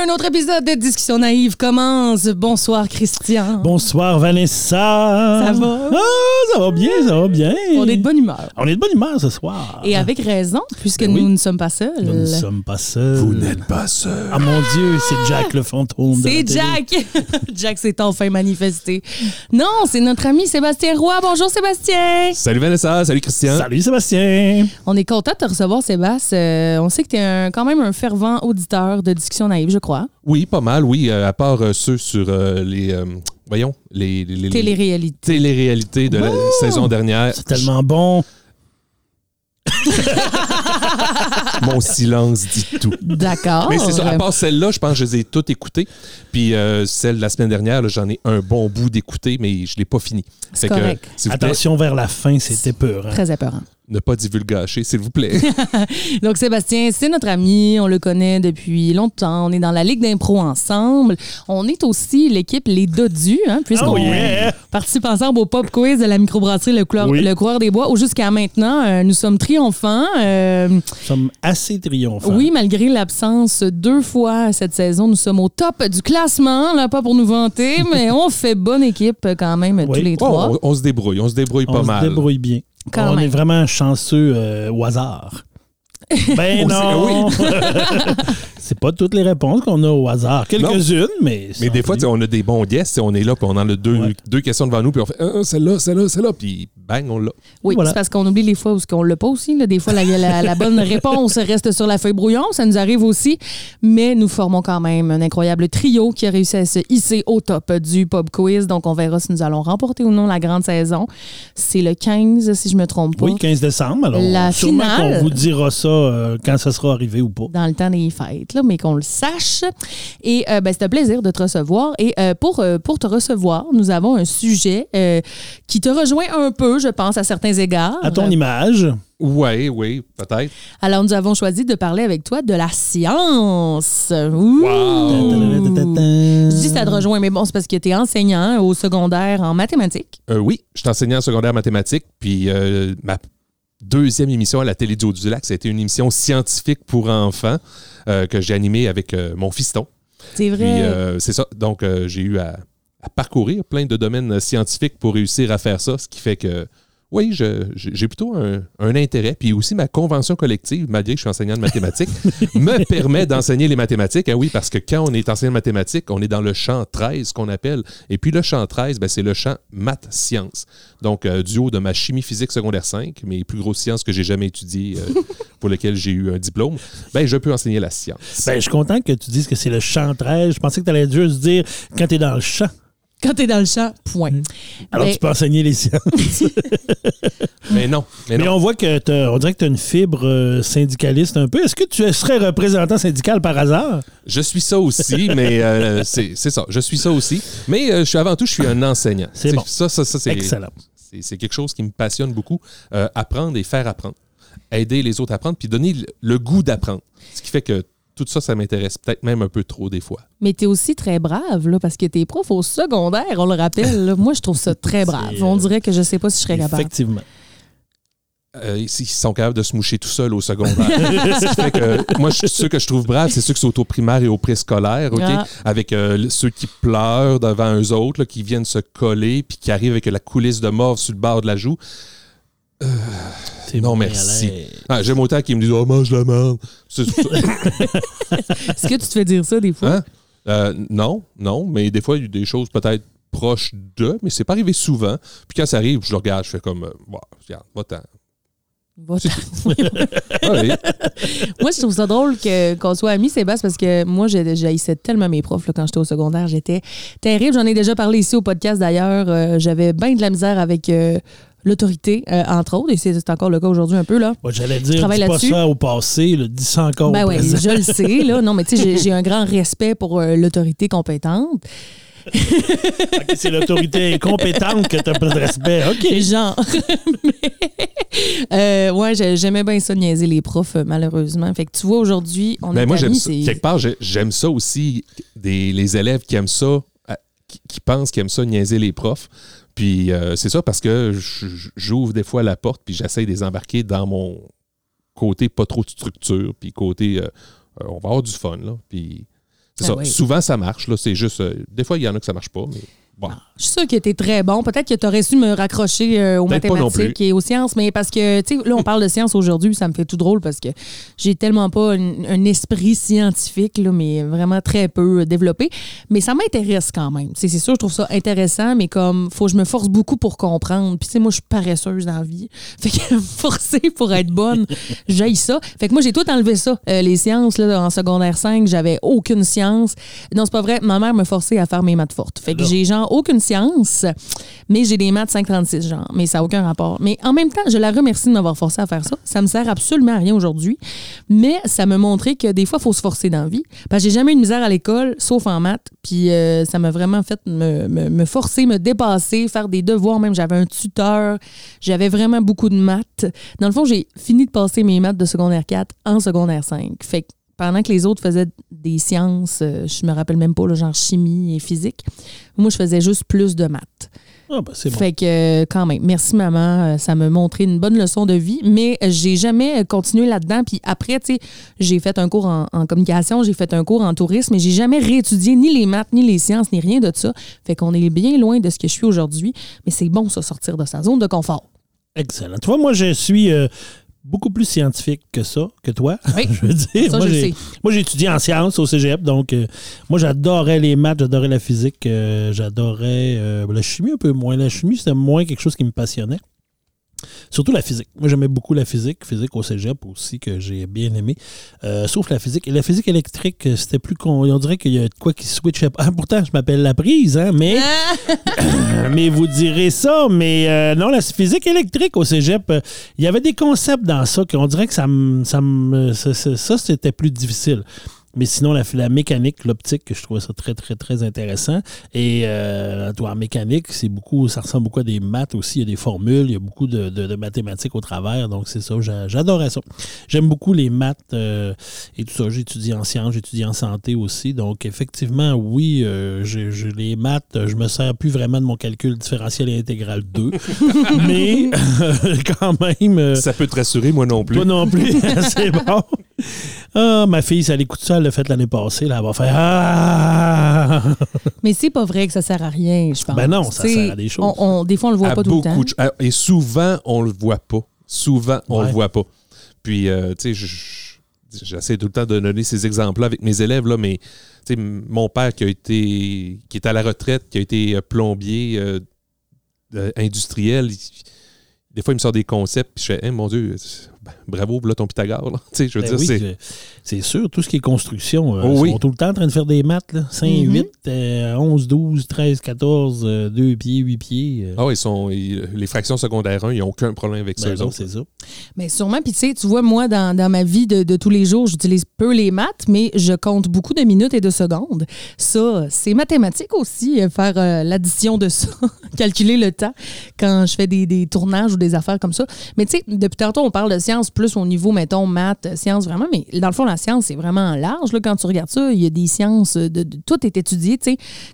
Un autre épisode de Discussion naïve commence. Bonsoir, Christian. Bonsoir Vanessa. Ça va? Ah, ça va bien, ça va bien. On est de bonne humeur. On est de bonne humeur ce soir. Et avec raison, puisque Ben nous oui. ne sommes pas seuls. Nous ne sommes pas seuls. Vous n'êtes pas seul. Ah mon Dieu, c'est Jack le fantôme. C'est. Jack. Jack s'est enfin manifesté. Non, c'est notre ami Sébastien Roy. Bonjour, Sébastien. Salut Vanessa, salut Christian. Salut Sébastien. On est content de te recevoir, Sébastien. Euh, on sait que tu es quand même un fervent auditeur de Discussion naïve, je crois. Oui, pas mal, oui, euh, à part euh, ceux sur euh, les, euh, voyons, les, les, les- Télé-réalité. téléréalités de la saison dernière. C'est tellement bon. Mon silence dit tout. D'accord. Mais c'est ça, à part celle-là, je pense que je les ai toutes écoutées. Puis euh, celle de la semaine dernière, j'en ai un bon bout d'écouter, mais je ne l'ai pas fini. C'est que, correct. plaît, Attention vers la fin, c'était peur. hein. Très épeurant. ne pas divulgacher, s'il vous plaît. Donc, Sébastien, c'est notre ami. On le connaît depuis longtemps. On est dans la Ligue d'impro ensemble. On est aussi l'équipe Les Dodus, hein, puisqu'on Oh yeah! participe ensemble au pop quiz de la microbrasserie Le, Couleur- Oui. Le Coureur des Bois, où jusqu'à maintenant, euh, nous sommes triomphants. Euh, Nous sommes assez oui, malgré l'absence deux fois cette saison, nous sommes au top du classement. Là, pas pour nous vanter, mais on fait bonne équipe quand même Oui. tous les Oh, trois. on, on se débrouille, on se débrouille On pas se mal. débrouille bien. Quand on même. est vraiment chanceux euh, au hasard. Ben On non! c'est pas toutes les réponses qu'on a au hasard. Quelques-unes, mais. Mais des fois, on a des bons guests, on est là, puis on en a deux, Ouais. deux questions devant nous, puis on fait Ah, celle-là, celle-là, celle-là, puis bang, on l'a. Oui, Voilà. c'est parce qu'on oublie les fois où on l'a pas aussi. là. Des fois, la, la- la bonne réponse reste sur la feuille brouillon. Ça nous arrive aussi. Mais nous formons quand même un incroyable trio qui a réussi à se hisser au top du pub quiz. Donc, on verra si nous allons remporter ou non la grande saison. C'est le 15, si je me trompe pas. Oui, 15 décembre. Alors, La sûrement finale. qu'on vous dira ça euh, quand ça sera arrivé ou pas. dans le temps des fêtes, là, mais qu'on le sache. Et euh, ben, c'est un plaisir de te recevoir. Et euh, pour, euh, pour te recevoir, nous avons un sujet euh, qui te rejoint un peu, je pense, à certains égards. À ton image. Oui, oui, peut-être. Alors, nous avons choisi de parler avec toi de la science. Ouh! Je dis ça te rejoint, mais bon, c'est parce que tu es enseignant au secondaire en mathématiques. Euh, oui, je suis enseignant en secondaire mathématiques, puis euh, ma deuxième émission à la télé du du lac ça a été une émission scientifique pour enfants euh, que j'ai animée avec euh, mon fiston. C'est vrai. euh, c'est ça, donc euh, j'ai eu à, à parcourir plein de domaines scientifiques pour réussir à faire ça, ce qui fait que oui, je- j'ai plutôt un, un intérêt. Puis aussi, ma convention collective, malgré que je suis enseignant de mathématiques, me permet d'enseigner les mathématiques. Ah oui, parce que quand on est enseignant de mathématiques, on est dans le champ 13 qu'on appelle. Et puis le champ 13, ben, c'est le champ maths-sciences. Donc, euh, du haut de ma chimie physique secondaire 5, mes plus grosses sciences que j'ai jamais étudiées, euh, pour lesquelles j'ai eu un diplôme, ben, je peux enseigner la science. Ben, je suis content que tu dises que c'est le champ 13. Je pensais que tu allais juste dire quand tu es dans le champ. Quand tu es dans le champ, point. Alors, Mais- tu peux enseigner les sciences. Mais non, mais on voit que t'as- on dirait que tu as une fibre euh, syndicaliste un peu. Est-ce que tu serais représentant syndical par hasard? Je suis ça aussi, mais euh, c'est c'est ça. Je suis ça aussi. Mais euh, je suis avant tout, je suis un enseignant. C'est Tu bon. Ça, ça, ça, c'est Excellent. c'est- c'est quelque chose qui me passionne beaucoup. Euh, apprendre et faire apprendre. Aider les autres à apprendre, puis donner le, le goût d'apprendre. Ce qui fait que tout ça, ça m'intéresse peut-être même un peu trop des fois. Mais tu es aussi très brave, là, parce que t'es prof au secondaire, on le rappelle. là. Moi, je trouve ça très brave. On dirait que je sais pas si je serais capable. Effectivement. Euh, ils sont capables de se moucher tout seuls au secondaire. Ce qui fait que moi, je- ceux que je trouve braves, c'est ceux qui sont au primaire et au préscolaire, OK? Ah. Avec euh, ceux qui pleurent devant eux autres, là, qui viennent se coller, puis qui arrivent avec la coulisse de mort sur le bord de la joue. C'est Non, merci. Ah, J'aime autant qu'ils me disent Oh, mange la merde. C'est- Est-ce que tu te fais dire ça des fois? Hein? Euh, non, non, mais des fois, il y a des choses peut-être proches de, mais c'est pas arrivé souvent. Puis quand ça arrive, je le regarde, je fais comme euh, Bon, regarde, va-t'en. Va-t'en. Ouais, moi, je trouve ça drôle que, qu'on soit amis, Sébastien, parce que moi, j'ai- j'haïssais tellement mes profs là, quand j'étais au secondaire. J'étais terrible. J'en ai déjà parlé ici au podcast d'ailleurs. Euh, J'avais bien de la misère avec euh, l'autorité, euh, entre autres, et c'est encore le cas aujourd'hui un peu, là. J'allais dire, travaille dis pas là-dessus. ça au passé, là, dis ça encore Ben au présent. je le sais, là. Non, mais tu sais, j'ai- un grand respect pour euh, l'autorité compétente. C'est l'autorité incompétente que tu pas de respect. OK. Genre. Mais, euh, ouais, j'ai- j'aimais bien ça niaiser les profs, euh, malheureusement. Fait que tu vois, aujourd'hui, on Mais est Ben, moi, j'aime ça. Quelque part, j'ai- j'aime ça aussi, des, les élèves qui aiment ça, qui, qui pensent qu'ils aiment ça niaiser les profs. Puis euh, c'est ça parce que j'ouvre des fois la porte puis j'essaie de les embarquer dans mon côté pas trop de structure, puis côté euh, euh, on va avoir du fun. Là, puis c'est Ah ça. oui. Souvent, ça marche. Là, c'est juste. des fois, il y en a que ça marche pas, mais bon. Je suis sûre que tu très bon. Peut-être que tu aurais su me raccrocher euh, aux mathématiques et aux sciences, mais parce que, tu sais, là, on parle de sciences aujourd'hui, ça me fait tout drôle parce que j'ai tellement pas un, un esprit scientifique, là, mais vraiment très peu euh, développé. Mais ça m'intéresse quand même. C'est sûr, je trouve ça intéressant, mais comme, faut que je me force beaucoup pour comprendre. Puis, tu sais, moi, je suis paresseuse dans la vie. Fait que me forcer pour être bonne, j'aille ça. Fait que moi, j'ai tout enlevé ça. Euh, les sciences, là, en secondaire 5, j'avais aucune science. Non, c'est pas vrai. Ma mère me forçait à faire mes maths fortes. Fait que j'ai genre aucune science, mais j'ai des maths 536, genre. Mais ça n'a aucun rapport. Mais en même temps, je la remercie de m'avoir forcé à faire ça. Ça me sert absolument à rien aujourd'hui. Mais ça me montrait que des fois, il faut se forcer dans la vie. Parce que j'ai jamais eu de misère à l'école, sauf en maths. Puis euh, ça m'a vraiment fait me, me- me forcer, me dépasser, faire des devoirs. Même j'avais un tuteur. J'avais vraiment beaucoup de maths. Dans le fond, j'ai fini de passer mes maths de secondaire 4 en secondaire 5. Fait que pendant que les autres faisaient des sciences, euh, je me rappelle même pas, là, genre chimie et physique, moi, je faisais juste plus de maths. Ah, ben, c'est bon. Fait que, euh, quand même, merci maman, euh, ça m'a montré une bonne leçon de vie, mais j'ai jamais continué là-dedans. Puis après, tu sais, j'ai fait un cours en, en communication, j'ai fait un cours en tourisme, mais j'ai jamais réétudié ni les maths, ni les sciences, ni rien de ça. Fait qu'on est bien loin de ce que je suis aujourd'hui, mais c'est bon, ça, sortir de sa zone de confort. Excellent. Tu vois, moi, je suis euh, beaucoup plus scientifique que ça, que toi. Oui. je veux dire. Ça, moi, j'ai étudié en sciences au cégep, donc euh, moi, j'adorais les maths, j'adorais la physique, euh, j'adorais euh, la chimie un peu moins. La chimie, c'était moins quelque chose qui me passionnait. Surtout la physique. Moi, j'aimais beaucoup la physique. Physique au cégep aussi, que j'ai bien aimé. Euh, sauf la physique. Et la physique électrique, euh, c'était plus... con- On dirait qu'il y a de quoi qui switchait pas. Ah, pourtant, je m'appelle la prise, hein, mais... mais vous direz ça, mais euh, non, la physique électrique au cégep, euh, il y avait des concepts dans ça qu'on dirait que ça ça, ça- ça, c'était plus difficile. Mais sinon, la, la mécanique, l'optique, je trouvais ça très, très, très intéressant. Et euh, toi, en mécanique, c'est beaucoup, ça ressemble beaucoup à des maths aussi. Il y a des formules, il y a beaucoup de, de- de mathématiques au travers. Donc, c'est ça, j'a- j'adorais ça. J'aime beaucoup les maths euh, et tout ça. J'ai étudié en sciences, j'ai étudié en santé aussi. Donc, effectivement, oui, euh, j'ai- les maths, je me sers plus vraiment de mon calcul différentiel et intégral 2. mais quand même. Ça peut te rassurer, moi non plus. toi non plus, c'est bon. Ah, ma fille, ça l'écoute ça, elle l'a fait l'année passée, là, elle va faire Ah! Mais c'est pas vrai que ça sert à rien, je pense. Ben non, ça sert à des choses. on- on- des fois, on le voit à pas tout le temps. de Et souvent, on le voit pas. Souvent, on Ouais. le voit pas. Puis, euh, tu sais, je- je- j'essaie tout le temps de donner ces exemples-là avec mes élèves, là, mais tu sais, m- mon père qui a été, qui est à la retraite, qui a été euh, plombier euh, euh, industriel, il- des fois, il me sort des concepts, puis je fais, Hein, mon Dieu, bravo, là, ton Pythagore. là. Tu sais, je veux Ben dire, oui, c'est. sûr, tout ce qui est construction, euh, Oh ils sont tout le temps en train de faire des maths. Là. 5, Mhm. 8, euh, 11, 12, 13, 14, 2 pieds, 8 pieds. euh. Ah ils sont, ils- les fractions secondaires 1, ils n'ont aucun problème avec ça. Ben eux non, autres. c'est ça. Mais sûrement, puis tu sais, tu vois, moi, dans, dans ma vie de, de tous les jours, j'utilise peu les maths, mais je compte beaucoup de minutes et de secondes. Ça, c'est mathématique aussi, euh, faire euh, l'addition de ça, calculer le temps quand je fais des, des tournages ou des affaires comme ça. Mais tu sais, depuis tantôt, on parle de sciences plus au niveau, mettons, maths, sciences vraiment, mais dans le fond, la science, c'est vraiment large. Là, quand tu regardes ça, il y a des sciences, de, de- tout est étudié.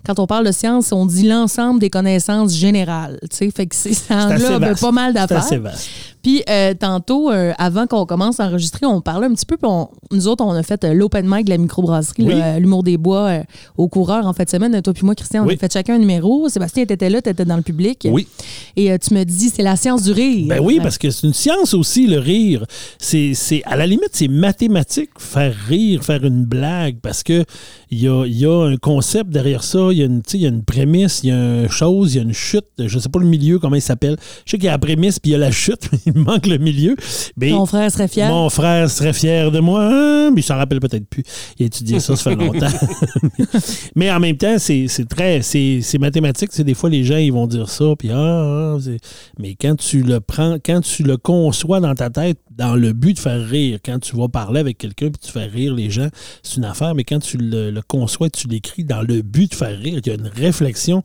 Quand on parle de science, on dit l'ensemble des connaissances générales. tu sais. Fait que c'est- ça englobe pas mal d'affaires. Puis euh, tantôt, euh, avant qu'on commence à enregistrer, on parlait un petit peu. Puis on- nous autres, on a fait euh, l'open mic de la microbrasserie, Oui. euh, l'humour des bois euh, au coureur en fait de semaine. Toi puis moi, Christian, on Oui. a fait chacun un numéro. Sébastien, t'étais là, t'étais dans le public. Oui. Et euh, tu me dis, c'est la science du rire. Ben oui, parce que c'est une science aussi, le rire. C'est, c'est- à la limite, c'est mathématique, faire rire, faire une blague, parce que il y a, il y a un concept derrière ça, il y, a une, y a prémisse, il y a une chose, il y a une chute, je sais pas le milieu, comment il s'appelle. Je sais qu'il y a la prémisse, puis il y a la chute, mais il manque le milieu. Mais Ton frère serait fier. mon frère serait fier de moi, hein, mais il s'en rappelle peut-être plus. Il a étudié ça, ça fait longtemps. mais en même temps, c'est c'est très, c'est c'est mathématique. C'est des fois les gens ils vont dire ça, puis ah, ah, c'est- mais quand tu le prends, quand tu le conçois dans ta tête, dans le but de faire rire, quand tu vas parler avec quelqu'un puis tu fais rire les gens, c'est une affaire. Mais quand tu le, le conçois, tu l'écris dans le but de faire rire, il y a une réflexion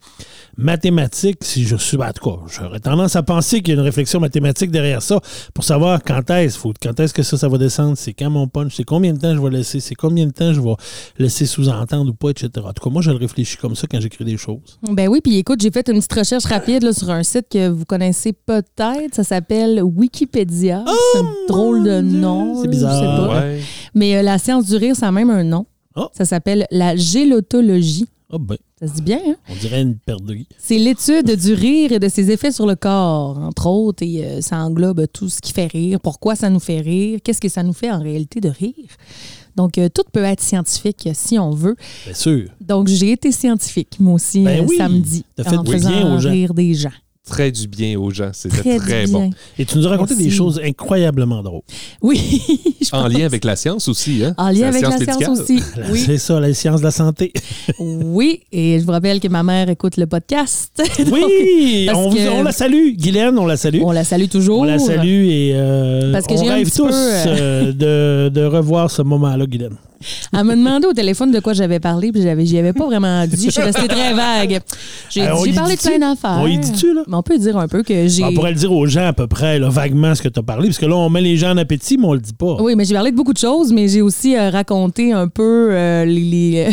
mathématique. Si je suis, en tout cas, j'aurais tendance à penser qu'il y a une réflexion mathématique derrière ça pour savoir quand est-ce, faut, quand est-ce que ça, ça va descendre, c'est quand mon punch, c'est combien de temps je vais laisser, c'est combien de temps je vais laisser sous-entendre ou pas, etc. En tout cas, moi, je le réfléchis comme ça quand j'écris des choses. Ben oui, puis écoute, j'ai fait une petite recherche rapide là, sur un site que vous connaissez peut-être. Ça s'appelle Wikipédia. un drôle de nom. c'est bizarre. je sais pas. Ouais. Mais euh, la science du rire, ça a même un nom. Oh. Ça s'appelle la gélotologie. Ah ben, Ça se dit bien, hein? on dirait une perte de vie. C'est l'étude du rire et de ses effets sur le corps, entre autres, et euh, ça englobe tout ce qui fait rire, pourquoi ça nous fait rire, qu'est-ce que ça nous fait en réalité de rire. Donc, euh, tout peut être scientifique euh, si on veut. Bien sûr. Donc, j'ai été scientifique, moi aussi, Ben oui, samedi, t'as fait en du faisant bien aux gens. rire des gens. Très du bien aux gens. C'était Très, bon. Et tu nous as raconté des choses incroyablement drôles. Oui, je En pense. lien avec la science aussi. Hein? En C'est lien avec la médicale. science aussi. Oui, C'est ça, la science de la santé. oui. Et je vous rappelle que ma mère écoute le podcast. Oui, on, vous- que- on la salue. Guylaine, on la salue. On la salue toujours. On la salue et euh, Parce que on rêve tous peu, euh, de, de revoir ce moment-là, Guylaine. Elle me demandait au téléphone de quoi j'avais parlé, puis j'avais, j'y avais pas vraiment dit. Je suis restée très vague. J'ai, Euh, j'ai parlé de plein d'affaires. On y dit-tu, là? Mais on peut dire un peu que j'ai. On pourrait le dire aux gens à peu près, là, vaguement, ce que tu as parlé, parce que là, on met les gens en appétit, mais on le dit pas. Oui, mais j'ai parlé de beaucoup de choses, mais j'ai aussi euh, raconté un peu euh, les. les-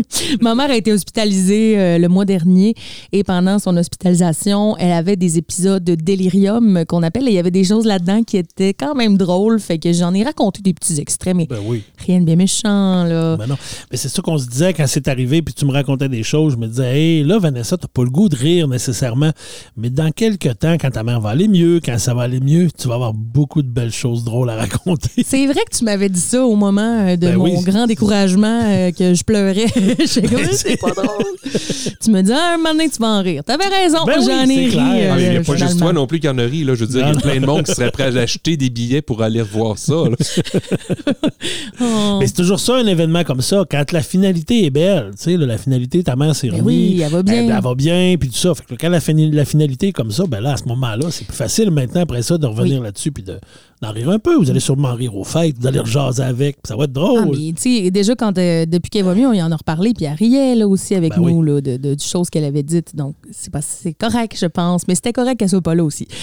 Ma mère a été hospitalisée euh, le mois dernier et pendant son hospitalisation, elle avait des épisodes de délirium qu'on appelle et il y avait des choses là-dedans qui étaient quand même drôles. Fait que j'en ai raconté des petits extraits, mais Ben oui. rien de bien méchant, là. Ben non. Mais c'est ça qu'on se disait quand c'est arrivé, puis tu me racontais des choses. Je me disais, hey, là, Vanessa, t'as pas le goût de rire nécessairement. Mais dans quelques temps, quand ta mère va aller mieux, quand ça va aller mieux, tu vas avoir beaucoup de belles choses drôles à raconter. C'est vrai que tu m'avais dit ça au moment euh, de Ben mon oui. grand découragement euh, que je pleurais. Comme, c'est pas drôle. tu me dis, ah, un moment donné, tu vas en rire. T'avais raison, Ben oui, j'en ai c'est ri. clair. euh, Ah, mais Il n'y a pas juste toi non plus qui en a ri. Là. Je veux dire, il y a plein de monde qui serait prêt à acheter des billets pour aller revoir ça. Oh. Mais c'est toujours ça, un événement comme ça. Quand la finalité est belle, tu sais, là, la finalité, ta mère s'est Ben remise. oui, elle va bien. Elle, elle va bien, puis tout ça. Fait que quand la finalité comme ça, ben là, à ce moment-là, c'est plus facile maintenant après ça de revenir là-dessus puis de- d'en rire un peu. Vous allez sûrement rire aux fêtes, vous allez rejaser avec, puis ça va être Ah, drôle. mais tu sais, déjà, quand, euh, depuis qu'elle va mieux, on y en a reparlé, puis elle riait là, aussi avec Ben nous là, de, de, de choses qu'elle avait dites. Donc, c'est pas c'est correct, je pense. Mais c'était correct qu'elle soit pas là aussi.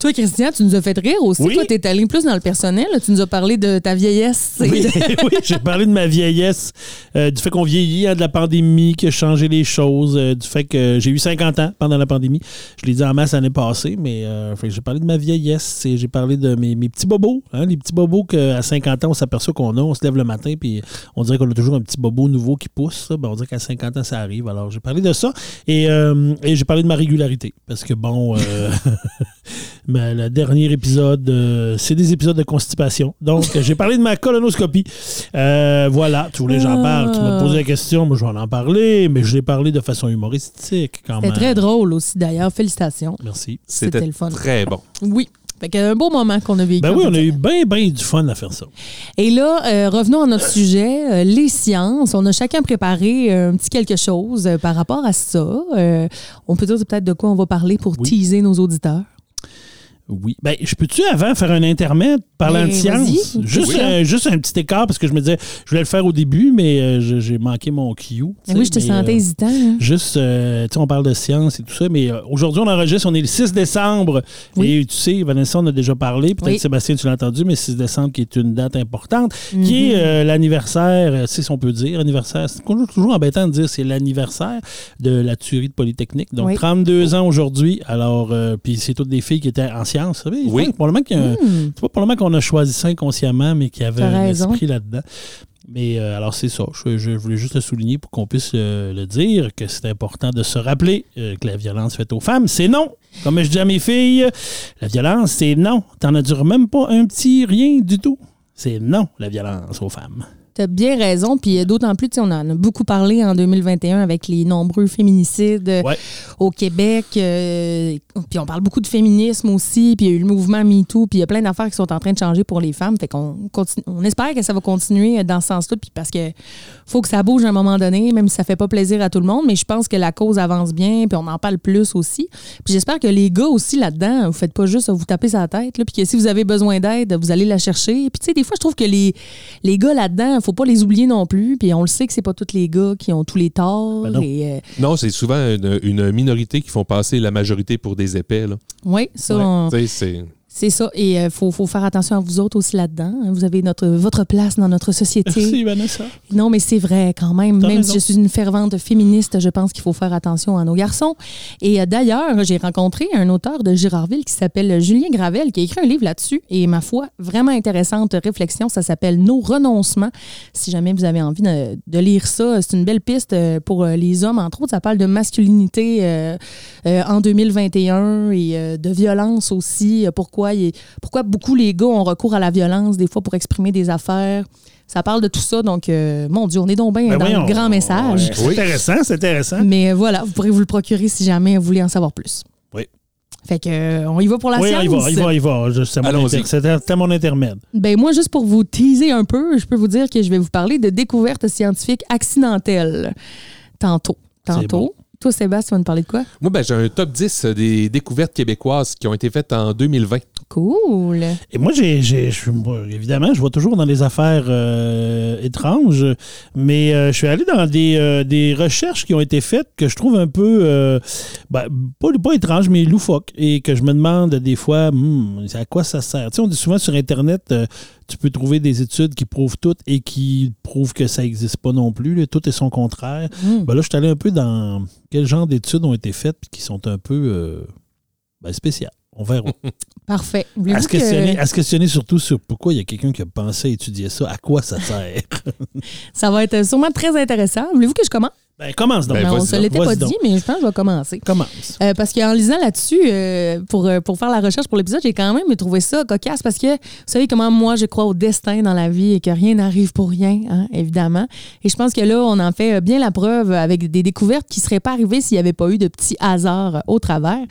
Toi, Christian, tu nous as fait rire aussi. Oui. Toi, t'es allé plus dans le personnel. Tu nous as parlé de ta vieillesse. et Oui, de- oui, j'ai parlé de ma vieillesse, euh, du fait qu'on vieillit, hein, de la pandémie qui a changé les choses, euh, du fait que j'ai eu 50 ans pendant la pandémie. Je l'ai dit en masse l'année passée, mais euh, j'ai parlé de ma vieillesse et j'ai parlé de mes, petits bobos, hein, les petits bobos qu'à 50 ans, on s'aperçoit qu'on a, on se lève le matin puis on dirait qu'on a toujours un petit bobo nouveau qui pousse. Ben, on dirait qu'à 50 ans, ça arrive. Alors, j'ai parlé de ça et, euh, j'ai parlé de ma régularité parce que, bon, euh, mais le dernier épisode, euh, c'est des épisodes de constipation. Donc, j'ai parlé de ma colonoscopie. Euh, voilà, tu voulais que j'en parle. Tu m'as posé la question, moi je vais en parler, mais je l'ai parlé de façon humoristique quand C'était même. très drôle aussi, d'ailleurs. Félicitations. Merci. C'était C'était le fun. très bon. Oui. Fait que un beau moment qu'on a vécu. Ben oui, on a eu bien, bien du fun à faire ça. Et là, euh, revenons à notre sujet, euh, les sciences. On a chacun préparé un petit quelque chose euh, par rapport à ça. Euh, on peut dire peut-être de quoi on va parler pour Oui. teaser nos auditeurs. Oui. Ben, je peux-tu avant faire un intermède parlant Ben, de science? Juste, Oui. un, juste un petit écart parce que je me disais, je voulais le faire au début, mais euh, j'ai manqué mon cue. tu Mais oui, je te mais, sentais euh, hésitant. hein. Juste, euh, tu sais, on parle de science et tout ça, mais euh, aujourd'hui, on enregistre, on est le 6 décembre. Oui. Et tu sais, Vanessa, on a déjà parlé, peut-être Oui. Sébastien, tu l'as entendu, mais 6 décembre qui est une date importante, Mhm. qui est euh, l'anniversaire, euh, si on peut dire, anniversaire, c'est toujours, toujours embêtant de dire c'est l'anniversaire de la tuerie de Polytechnique. Donc, Oui. 32 ans aujourd'hui. Alors, euh, puis c'est toutes des filles qui étaient en Oui. c'est probablement qu'il y a un- Hmm. c'est pas probablement qu'on a choisi ça inconsciemment, mais qu'il y avait T'as un raison. esprit là-dedans. Mais euh, alors, c'est ça. Je, je voulais juste le souligner pour qu'on puisse euh, le dire, que c'est important de se rappeler euh, que la violence faite aux femmes, c'est non. Comme je dis à mes filles, la violence, c'est non. T'en as même pas un petit rien du tout? C'est non, la violence aux femmes. Tu as bien raison. Puis euh, d'autant plus, tu sais, on en a beaucoup parlé en 2021 avec les nombreux féminicides euh, Ouais. au Québec. euh, puis on parle beaucoup de féminisme aussi. Puis il y a eu le mouvement MeToo. Puis il y a plein d'affaires qui sont en train de changer pour les femmes. Fait qu'on continue, on espère que ça va continuer dans ce sens-là. Puis parce que faut que ça bouge à un moment donné, même si ça fait pas plaisir à tout le monde. Mais je pense que la cause avance bien. Puis on en parle plus aussi. Puis j'espère que les gars aussi là-dedans, vous faites pas juste vous taper sa tête. Là, puis que si vous avez besoin d'aide, vous allez la chercher. Puis tu sais, des fois, je trouve que les, les gars là-dedans, faut pas les oublier non plus. Puis on le sait que c'est pas tous les gars qui ont tous les torts. Ben non. et, euh, Non, c'est souvent une, une minorité qui font passer la majorité pour des épais. là. oui, ça, Ouais. on- c'est. ça. Et il faut, faut faire attention à vous autres aussi là-dedans. Vous avez notre, votre place dans notre société. Merci, Vanessa. Non, mais c'est vrai quand même. Même raison. si je suis une fervente féministe, je pense qu'il faut faire attention à nos garçons. Et euh, d'ailleurs, j'ai rencontré un auteur de Girardville qui s'appelle Julien Gravel, qui a écrit un livre là-dessus. Et ma foi, vraiment intéressante réflexion. Ça s'appelle Nos renoncements. Si jamais vous avez envie de, de lire ça, c'est une belle piste euh, pour euh, les hommes. Entre autres, ça parle de masculinité euh, euh, en 2021 et euh, de violence aussi. Euh, Pourquoi, il- pourquoi beaucoup les gars ont recours à la violence des fois pour exprimer des affaires. Ça parle de tout ça, donc euh, mon Dieu, on est donc bien Ben dans voyons. le grand message. Ouais, C'est Oui. intéressant, c'est intéressant. Mais euh, voilà, vous pourrez vous le procurer si jamais vous voulez en savoir plus. Oui. Fait que euh, on y va pour la oui, science. il va, il va, il va. Je- C'est mon, Allons-y. inter- c'était- c'était mon intermède. Ben moi, juste pour vous teaser un peu, je peux vous dire que je vais vous parler de découvertes scientifiques accidentelles. Tantôt. C'est Tantôt. Toi, Sébastien, tu vas nous parler de quoi? Moi, ben, j'ai un top 10 des découvertes québécoises qui ont été faites en 2020. Cool. Et moi, j'ai, j'ai- évidemment, je vois toujours dans les affaires euh, étranges, mais euh, je suis allé dans des, euh, des recherches qui ont été faites que je trouve un peu, euh, ben, pas, pas étranges, mais loufoques, et que je me demande des fois, hmm, à quoi ça sert? Tu sais, on dit souvent sur Internet, euh, tu peux trouver des études qui prouvent tout et qui prouvent que ça n'existe pas non plus, là, tout est son contraire. Mm. Ben là, je suis allé un peu dans quel genre d'études ont été faites qui sont un peu euh, ben, spéciales. On verra. Parfait. À se, que- questionner, à se questionner surtout sur pourquoi il y a quelqu'un qui a pensé à étudier ça, à quoi ça sert? Ça va être sûrement très intéressant. Voulez-vous que je commence? Ben, commence donc. Ben, on vas-y se l'était pas dit, mais je pense que je vais commencer. Commence. Euh, parce qu'en lisant là-dessus, euh, pour, euh, pour faire la recherche pour l'épisode, j'ai quand même trouvé ça cocasse parce que vous savez comment moi je crois au destin dans la vie et que rien n'arrive pour rien, hein, évidemment. Et je pense que là, on en fait euh, bien la preuve avec des découvertes qui ne seraient pas arrivées s'il n'y avait pas eu de petits hasards au travers.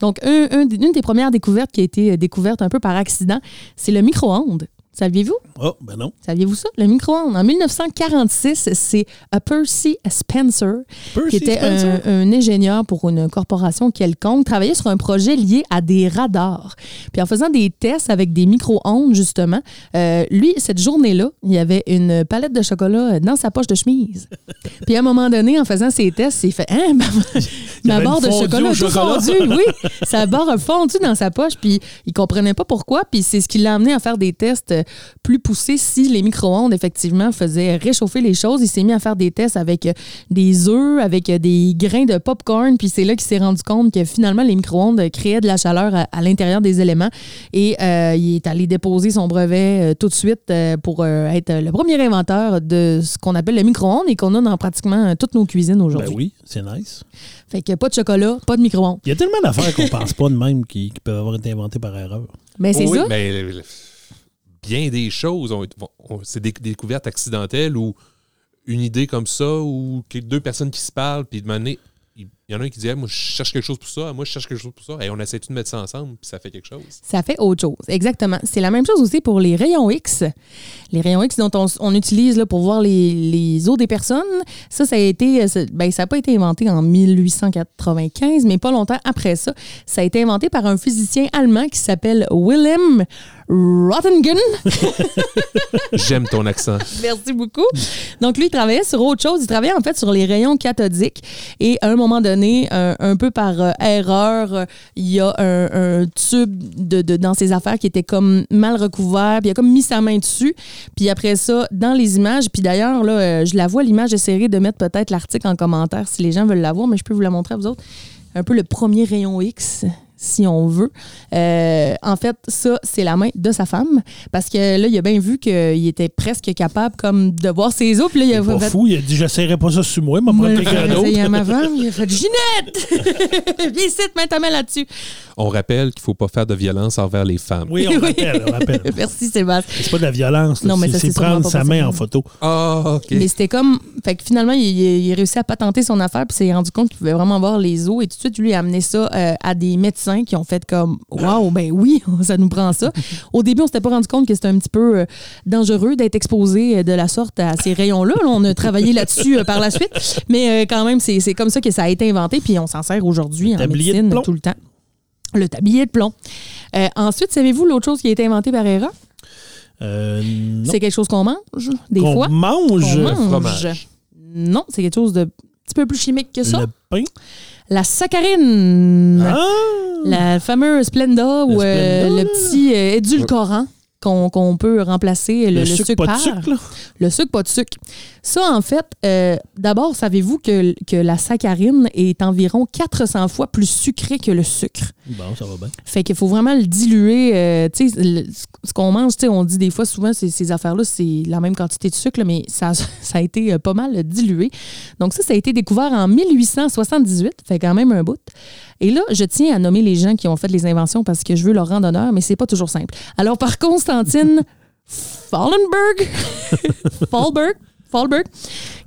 Donc, un- un- une des premières découvertes qui a été découverte un peu par accident, c'est le micro-ondes. Saviez-vous? Oh, ben non. Saviez-vous ça? Le micro-ondes. En 1946, c'est euh, Percy Spencer qui était un, Spencer? un ingénieur pour une corporation quelconque, travaillait sur un projet lié à des radars. Puis en faisant des tests avec des micro-ondes, justement, euh, lui, cette journée-là, il avait une palette de chocolat dans sa poche de chemise. Puis à un moment donné, en faisant ses tests, il fait Hein, ma, ma barre de chocolat tout fondu. Oui, sa barre a fondu dans sa poche, puis il comprenait pas pourquoi. Puis c'est ce qui l'a amené à faire des tests euh, plus poussés si les micro-ondes, effectivement, faisaient réchauffer les choses. Il s'est mis à faire des tests avec euh, des œufs, avec euh, des grains de popcorn, puis c'est là qu'il s'est rendu compte que finalement, les micro-ondes créaient de la chaleur à, à l'intérieur des éléments. Et euh, il est allé déposer son brevet euh, tout de suite euh, pour euh, être le premier inventeur de ce qu'on appelle le micro-ondes et qu'on a dans pratiquement euh, toutes nos cuisines Ben aujourd'hui. oui, c'est nice. Fait que pas de chocolat, pas de micro-ondes. Il y a tellement d'affaires qu'on pense pas de même qui, qui peuvent avoir été inventées par erreur. Mais c'est oui, ça. mais bien des choses, ont- c'est des découvertes accidentelles ou une idée comme ça ou deux personnes qui se parlent, puis de manière, il y en a un qui dit Hey, Moi, je cherche quelque chose pour ça, moi, je cherche quelque chose pour ça. Et on essaie tout de mettre ça ensemble, puis ça fait quelque chose? Ça fait autre chose. Exactement. C'est la même chose aussi pour les rayons X. Les rayons X dont on, on utilise là, pour voir les, les os des personnes. Ça, ça a été, ça- ben, ça n'a pas été inventé en 1895, mais pas longtemps après ça. Ça a été inventé par un physicien allemand qui s'appelle Wilhelm Röntgen. J'aime ton accent. Merci beaucoup. Donc, lui, il travaillait sur autre chose. Il travaillait en fait sur les rayons cathodiques. Et à un moment donné, un, un peu par euh, erreur, euh, il y a un, un tube de, de- dans ses affaires qui était comme mal recouvert. Puis il a comme mis sa main dessus. Puis après ça, dans les images, puis d'ailleurs, là, euh, je la vois, l'image, j'essaierai de mettre peut-être l'article en commentaire si les gens veulent la voir, mais je peux vous la montrer à vous autres. Un peu le premier rayon X. si on veut. Euh, en fait, ça, c'est la main de sa femme. Parce que là, il a bien vu qu'il était presque capable comme de voir ses os. Puis là, il a Pas fait- fou, il a dit j'essaierai pas ça sur moi, il m'a pris quelqu'un d'autre. essayé à ma femme, il a fait Ginette! Viens ici, mets ta main là-dessus. On rappelle qu'il ne faut pas faire de violence envers les femmes. Oui, on Oui. rappelle, on rappelle. Merci, Sébastien. C'est pas de la violence, là. Non, mais c'est prendre sa main en photo. Ah, OK. Mais c'était comme. Fait que finalement, il, il- il a réussi à patenter son affaire, puis s'est rendu compte qu'il pouvait vraiment voir les os. Et tout de suite, lui a amené ça euh, à des médecins qui ont fait comme Waouh, ben oui, ça nous prend ça. Au début, on s'était pas rendu compte que c'était un petit peu euh, dangereux d'être exposé euh, de la sorte à ces rayons-là. Là, on a travaillé là-dessus euh, par la suite. Mais euh, quand même, c'est c'est comme ça que ça a été inventé, puis on s'en sert aujourd'hui Le en tablier de médecine plomb. tout le temps. Le tablier de plomb. Euh, ensuite, savez-vous l'autre chose qui a été inventée par Hera? Euh. C'est quelque chose qu'on mange, des fois? mange? Qu'on mange. fromage. Non, c'est quelque chose de un petit peu plus chimique que ça. le pain? La saccharine. Ah! La fameuse Splenda ou euh, le petit euh, édulcorant qu'on peut remplacer le, Le, le sucre, sucre pas par. de sucre, là. Le sucre, pas de sucre. Ça, en fait, euh, d'abord, savez-vous que, que la saccharine est environ 400 fois plus sucrée que le sucre? Bon, ça va bien. Fait qu'il faut vraiment le diluer. euh, tu sais, ce qu'on mange, tu sais, on dit des fois souvent, ces, ces affaires-là, c'est la même quantité de sucre, là, mais ça, ça a été euh, pas mal dilué. Donc ça, ça a été découvert en 1878, fait quand même un bout. Et là, je tiens à nommer les gens qui ont fait les inventions parce que je veux leur rendre honneur, mais c'est pas toujours simple. Alors, par Constantine Fallenberg, Fallberg, Fallberg,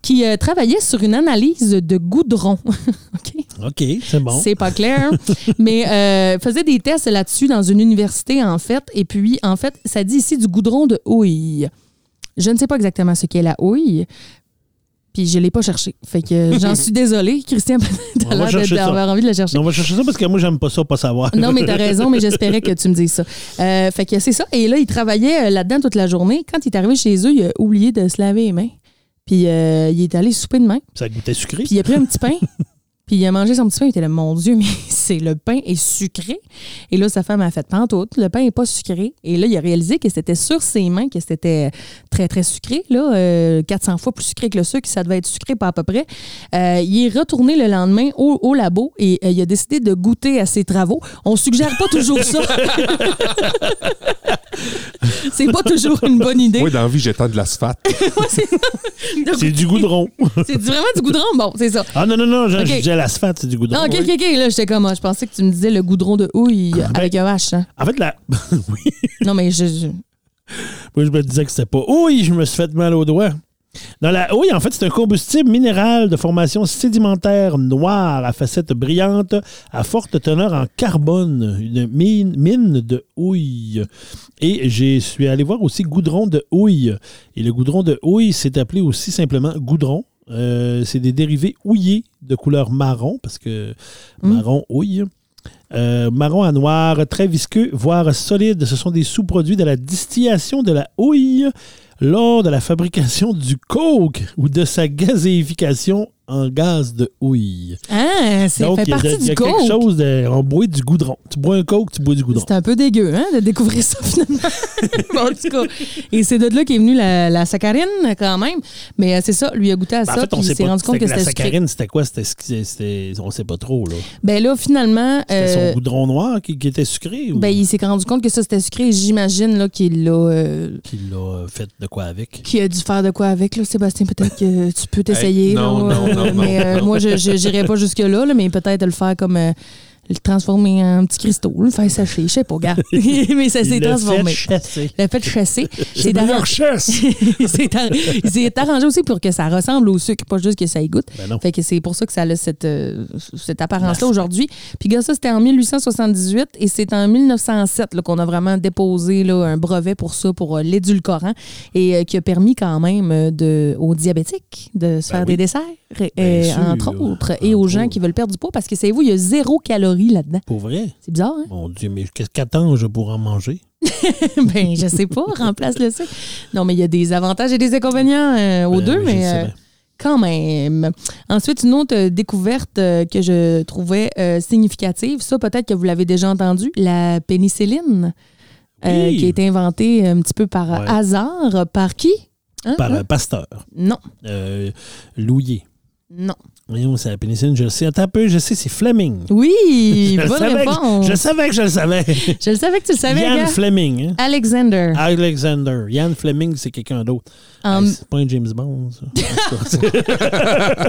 qui euh, travaillait sur une analyse de goudron. OK? OK, c'est bon. C'est pas clair. hein? Mais euh, faisait des tests là-dessus dans une université, en fait. Et puis, en fait, ça dit ici du goudron de houille. Je ne sais pas exactement ce qu'est la houille. Puis je l'ai pas cherché. Fait que j'en suis désolée. Christian, d'avoir envie de le chercher. Non, on va chercher ça parce que moi, j'aime pas ça, pas savoir. Non, mais t'as raison, mais j'espérais que tu me dises ça. Euh, fait que c'est ça. Et là, il travaillait euh, là-dedans toute la journée. Quand il est arrivé chez eux, il a oublié de se laver les mains. Puis euh, il est allé souper de main. Ça goûtait sucré. Puis il a pris un petit pain. Puis il a mangé son petit pain. Il était là, mon Dieu, mais c'est le pain est sucré. Et là, sa femme a fait pantoute. Le pain n'est pas sucré. Et là, il a réalisé que c'était sur ses mains que c'était très, très sucré. Là, euh, 400 fois plus sucré que le sucre. Ça devait être sucré, pas à peu près. Euh, il est retourné le lendemain au, au labo et euh, il a décidé de goûter à ses travaux. On suggère pas toujours ça. c'est pas toujours une bonne idée. Moi, dans la vie, j'étends de l'asphalte. Ouais, c'est du goudron. C'est vraiment du goudron? Bon, c'est ça. Ah non, non, non, j'ai Disais l'asphalte, du goudron. Ah, ok, ok, ok. Là, j'étais comme, ah, je pensais que tu me disais le goudron de houille avec un H. hein. En fait, la... oui, Non, mais je. je- moi, je me disais que c'était pas. Oui, je me suis fait mal au doigt. Dans la houille, en fait, c'est un combustible minéral de formation sédimentaire noire à facettes brillantes à forte teneur en carbone, une mine, mine de houille. Et je suis allé voir aussi goudron de houille. Et le goudron de houille, c'est appelé aussi simplement goudron. Euh, c'est des dérivés houillés de couleur marron, parce que Mm. marron houille. Euh, marron à noir, très visqueux, voire solide. Ce sont des sous-produits de la distillation de la houille lors de la fabrication du coke ou de sa gazéification en gaz de houille. Ah, c'est Donc, fait il y a, de- partie il y a quelque coke. chose de... On boit du goudron. Tu bois un coke, tu bois du goudron. C'est un peu dégueu, hein, de découvrir ça finalement. Bon, en tout cas. Et c'est de là qu'est venue la, la saccharine, quand même. Mais euh, c'est ça, lui a goûté à Ben, ça, en fait, on il s'est rendu compte que la c'était sucré. saccharine, c'était quoi? C'était, on sait pas trop. Là. Ben là, finalement, C'était euh, son goudron noir qui, qui était sucré ou? Ben, il s'est rendu compte que ça, c'était sucré. J'imagine là, qu'il l'a. euh, qui l'a fait de quoi avec? qui a dû faire de quoi avec, là, Sébastien? Peut-être que tu peux t'essayer. Hey, non, non, non, non, Mais euh, moi, je n'irai pas jusque-là, là, mais peut-être le faire comme. euh, le transformer en petit cristaux, le faire sécher, je sais pas, gars. mais ça s'est transformé. fait chasser. L'a fait chasser. C'est leur chasse! s'est arrangé aussi pour que ça ressemble au sucre, pas juste que ça y goûte. Ben non. Fait que c'est pour ça que ça a cette, euh, cette apparence-là aujourd'hui. Puis gars, ça, c'était en 1878 et c'est en 1907 là, qu'on a vraiment déposé là, un brevet pour ça, pour euh, l'édulcorant, et euh, qui a permis quand même de, aux diabétiques de se Ben faire oui. des desserts, sûr. entre autres, et aux gens qui veulent perdre du poids, parce que savez-vous, il y a zéro calorie là-dedans. Pour vrai? C'est bizarre, hein? Mon Dieu, mais qu'est-ce qu'attends-je pour en manger? ben, je sais pas, remplace le sucre. Non, mais il y a des avantages et des inconvénients euh, aux Ben deux, mais euh, quand même. Ensuite, une autre euh, découverte euh, que je trouvais significative, ça peut-être que vous l'avez déjà entendu, la pénicilline, Oui. qui a été inventée un petit peu par Ouais. hasard. Par qui? Hein? Par Hein? un pasteur, Non, Louillet. Non. Voyons, c'est la pénicilline, je le sais. Attends un peu, je sais, c'est Fleming. Oui, bonne savais réponse. que, je savais que je le savais. Je le savais que tu le savais, Ian gars. Fleming. hein? Alexander. Alexander. Ian Fleming, c'est quelqu'un d'autre. Hey, c'est pas un James Bond, ça.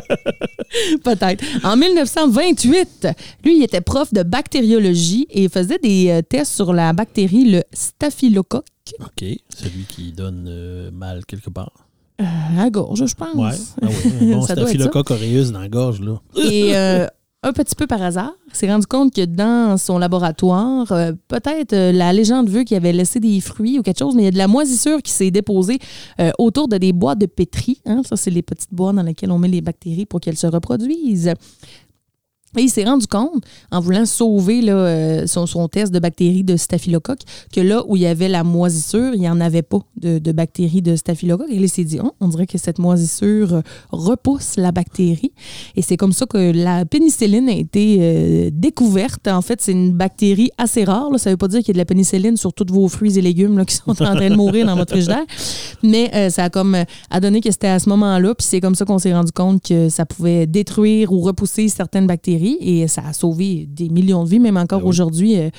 Peut-être. En 1928, lui, il était prof de bactériologie et il faisait des euh, tests sur la bactérie, le staphylocoque, OK. Celui qui donne euh, mal quelque part. Euh, à la gorge, je pense. Ouais. Ah. Bon, être staphylocoque aureus dans la gorge, là. Et euh, un petit peu par hasard, s'est rendu compte que dans son laboratoire, euh, peut-être euh, la légende veut qu'il avait laissé des fruits ou quelque chose, mais il y a de la moisissure qui s'est déposée euh, autour de des boîtes de pétri. hein. Ça, c'est les petites boîtes dans lesquelles on met les bactéries pour qu'elles se reproduisent. Et il s'est rendu compte, en voulant sauver euh, son, test de bactéries de staphylocoque, que là où il y avait la moisissure, il n'y en avait pas de, bactéries de staphylocoque. Et il s'est dit, Oh, on dirait que cette moisissure euh, repousse la bactérie. Et c'est comme ça que la pénicilline a été euh, découverte. En fait, c'est une bactérie assez rare. Ça ne veut pas dire qu'il y a de la pénicilline sur tous vos fruits et légumes qui sont en train de mourir dans votre frigidaire. Mais ça a comme a donné que c'était à ce moment-là. Puis c'est comme ça qu'on s'est rendu compte que ça pouvait détruire ou repousser certaines bactéries. Et ça a sauvé des millions de vies. Même encore Ben oui. aujourd'hui, euh,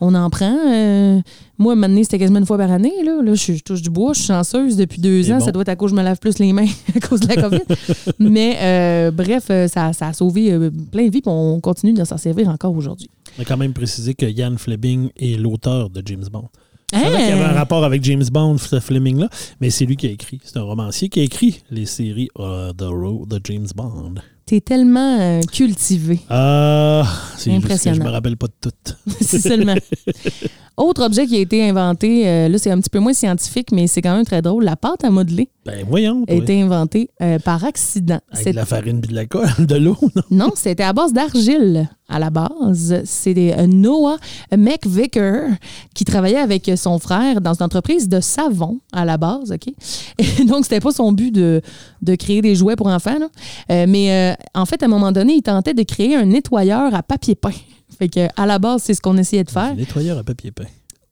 on en prend. Euh, moi, maintenant, c'était quasiment une fois par année. Là, là je, je touche du bois. Je suis chanceuse depuis deux ans. bon. Ça doit être à cause que je me lave plus les mains à cause de la COVID. Mais euh, bref, euh, ça, ça a sauvé plein de vies. puis on continue de s'en servir encore aujourd'hui. On a quand même précisé que Ian Fleming est l'auteur de James Bond. Je savais Hein? qu'il y avait un rapport avec James Bond, ce Fleming-là, mais c'est lui qui a écrit. C'est un romancier qui a écrit les séries The Road de James Bond. T'es tellement euh, cultivé. Ah, c'est que je Impressionnant. me rappelle pas de tout. C'est seulement. Autre objet qui a été inventé, euh, là, c'est un petit peu moins scientifique, mais c'est quand même très drôle. La pâte à modeler Ben voyons, a été inventée euh, par accident. avec C'est- de la farine puis de la colle, de l'eau, non? Non, c'était à base d'argile à la base. C'est euh, Noah McVicker qui travaillait avec son frère dans une entreprise de savon à la base, OK? Et donc, c'était pas son but de, de créer des jouets pour enfants, là. Euh, mais en fait, à un moment donné, il tentait de créer un nettoyeur à papier peint. Fait que, à la base, c'est ce qu'on essayait de faire. Nettoyeur à papier peint.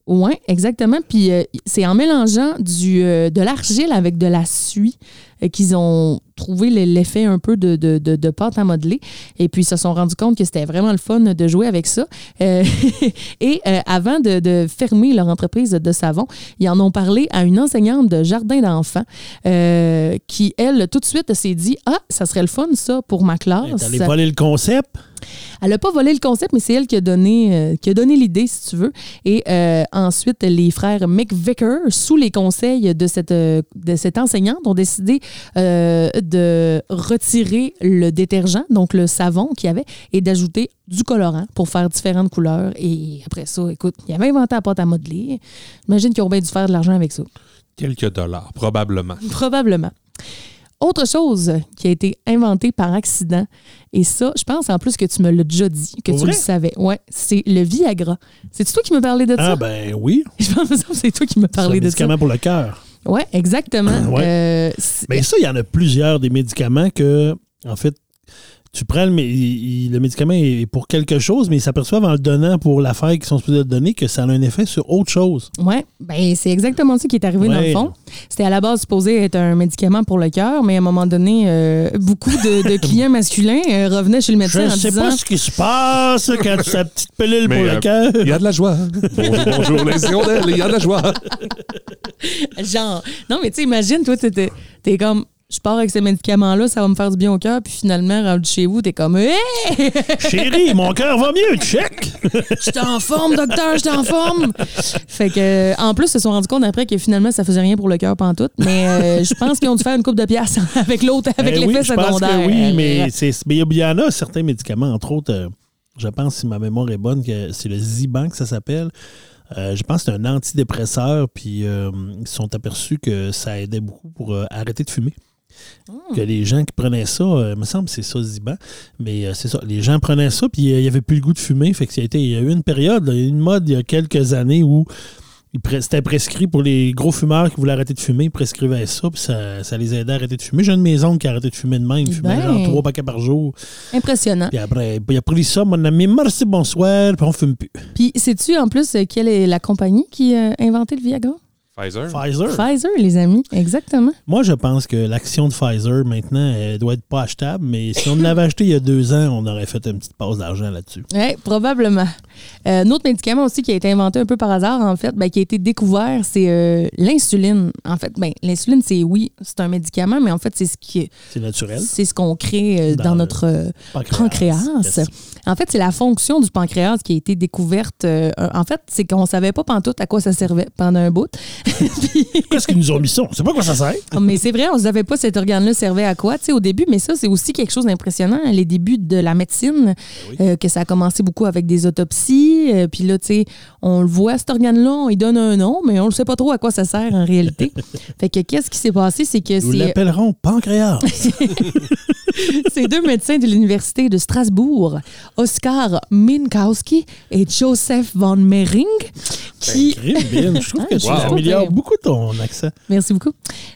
Oui, exactement. Puis euh, c'est en mélangeant du, euh, de l'argile avec de la suie euh, qu'ils ont trouvé le- l'effet un peu de, de, de- de pâte à modeler. Et puis ils se sont rendus compte que c'était vraiment le fun de jouer avec ça. Euh, et euh, avant de, fermer leur entreprise de savon, ils en ont parlé à une enseignante de jardin d'enfants euh, qui, elle, tout de suite s'est dit Ah, ça serait le fun, ça, pour ma classe. T'allais voler le concept. Elle n'a pas volé le concept, mais c'est elle qui a donné, euh, qui a donné l'idée, si tu veux. Et euh, ensuite, les frères McVicker, sous les conseils de cette, euh, de cette enseignante, ont décidé de retirer le détergent, donc le savon qu'il y avait, et d'ajouter du colorant pour faire différentes couleurs. Et après ça, écoute, ils avaient inventé la pâte à modeler. J'imagine qu'ils ont bien dû faire de l'argent avec ça. Quelques dollars, probablement. Probablement. Autre chose qui a été inventée par accident, et ça, je pense en plus que tu me l'as déjà dit, que Pour tu vrai? le savais. Ouais, c'est le Viagra. C'est toi qui me parlais de ça? Ah ben oui. Je pense que c'est toi qui me C'est parlais de ça. médicament pour le cœur. Ouais, exactement. Ouais. Euh, Mais ça, il y en a plusieurs des médicaments que, en fait, tu prends le, mé- il- il- le médicament est pour quelque chose, mais ils s'aperçoivent en le donnant pour l'affaire qu'ils sont supposés donner que ça a un effet sur autre chose. Ouais, ben c'est exactement ça qui est arrivé dans le fond. C'était à la base supposé être un médicament pour le cœur, mais à un moment donné, euh, beaucoup de, de clients masculins euh, revenaient chez le médecin Je en ne sais disant pas ce qui se passe quand tu as sa petite pilule Mais, pour euh, le cœur. Il y a de la joie. Bonjour, bonjour les hirondelles, il y a de la joie. Genre, non, mais tu sais, imagine, toi, t'es t'es comme, je pars avec ces médicaments-là, ça va me faire du bien au cœur, puis finalement, rendu chez vous, t'es comme, hé, Chérie, mon cœur va mieux, check! je t'en forme, docteur, je t'en forme. Fait que, en plus, ils se sont rendus compte après que finalement, ça faisait rien pour le cœur pantoute, mais euh, je pense qu'ils ont dû faire une coupe de pièces avec l'autre, avec Eh l'effet oui, secondaire. oui, mais il y en a certains médicaments, entre autres, euh, je pense, si ma mémoire est bonne, que c'est le Ziban que ça s'appelle. Euh, je pense que c'est un antidépresseur, puis euh, ils se sont aperçus que ça aidait beaucoup pour euh, arrêter de fumer. Que les gens qui prenaient ça, euh, il me semble que c'est ça, Ziban, mais euh, c'est ça, les gens prenaient ça, puis euh, il n'y avait plus le goût de fumer. Fait que ça a été, il y a eu une période, là, une mode il y a quelques années où c'était prescrit pour les gros fumeurs qui voulaient arrêter de fumer, ils prescrivaient ça, puis ça, ça les aidait à arrêter de fumer. J'ai une maison qui a arrêté de fumer de même, il fumait Ben. genre trois paquets par jour. Impressionnant. Puis après, il a pris ça, mon ami, merci, bonsoir, puis on fume plus. Puis, sais-tu en plus quelle est la compagnie qui a inventé le Viagra? Pfizer. Pfizer. Pfizer, les amis, exactement. Moi, je pense que l'action de Pfizer, maintenant, elle doit être pas achetable, mais si on l'avait acheté il y a deux ans, on aurait fait une petite pause d'argent là-dessus. Oui, probablement. Euh, un autre médicament aussi qui a été inventé un peu par hasard, en fait, ben, qui a été découvert, c'est euh, l'insuline. En fait, ben, l'insuline, c'est oui, c'est un médicament, mais en fait, c'est ce qui C'est naturel. c'est ce qu'on crée euh, dans, notre euh, Pancréas. En fait, c'est la fonction du pancréas qui a été découverte. euh, en fait, c'est qu'on savait pas pantoute à quoi ça servait pendant un bout. Qu'est-ce qu'ils nous ont mis ça? On sait pas quoi ça sert. mais c'est vrai, on ne savait pas cet organe-là servait à quoi tu sais, au début, mais ça, c'est aussi quelque chose d'impressionnant. Les débuts de la médecine, euh, que ça a commencé beaucoup avec des autopsies. euh, puis là, tu sais, on le voit, cet organe-là, on lui donne un nom, mais on ne sait pas trop à quoi ça sert en réalité. fait que qu'est-ce qui s'est passé? C'est que Nous c'est l'appellerons pancréas. ces deux médecins de l'Université de Strasbourg, Oskar Minkowski et Joseph von Mering, qui... Crime, Bill. Je trouve que Ah, wow. Beaucoup ton accent. Merci beaucoup.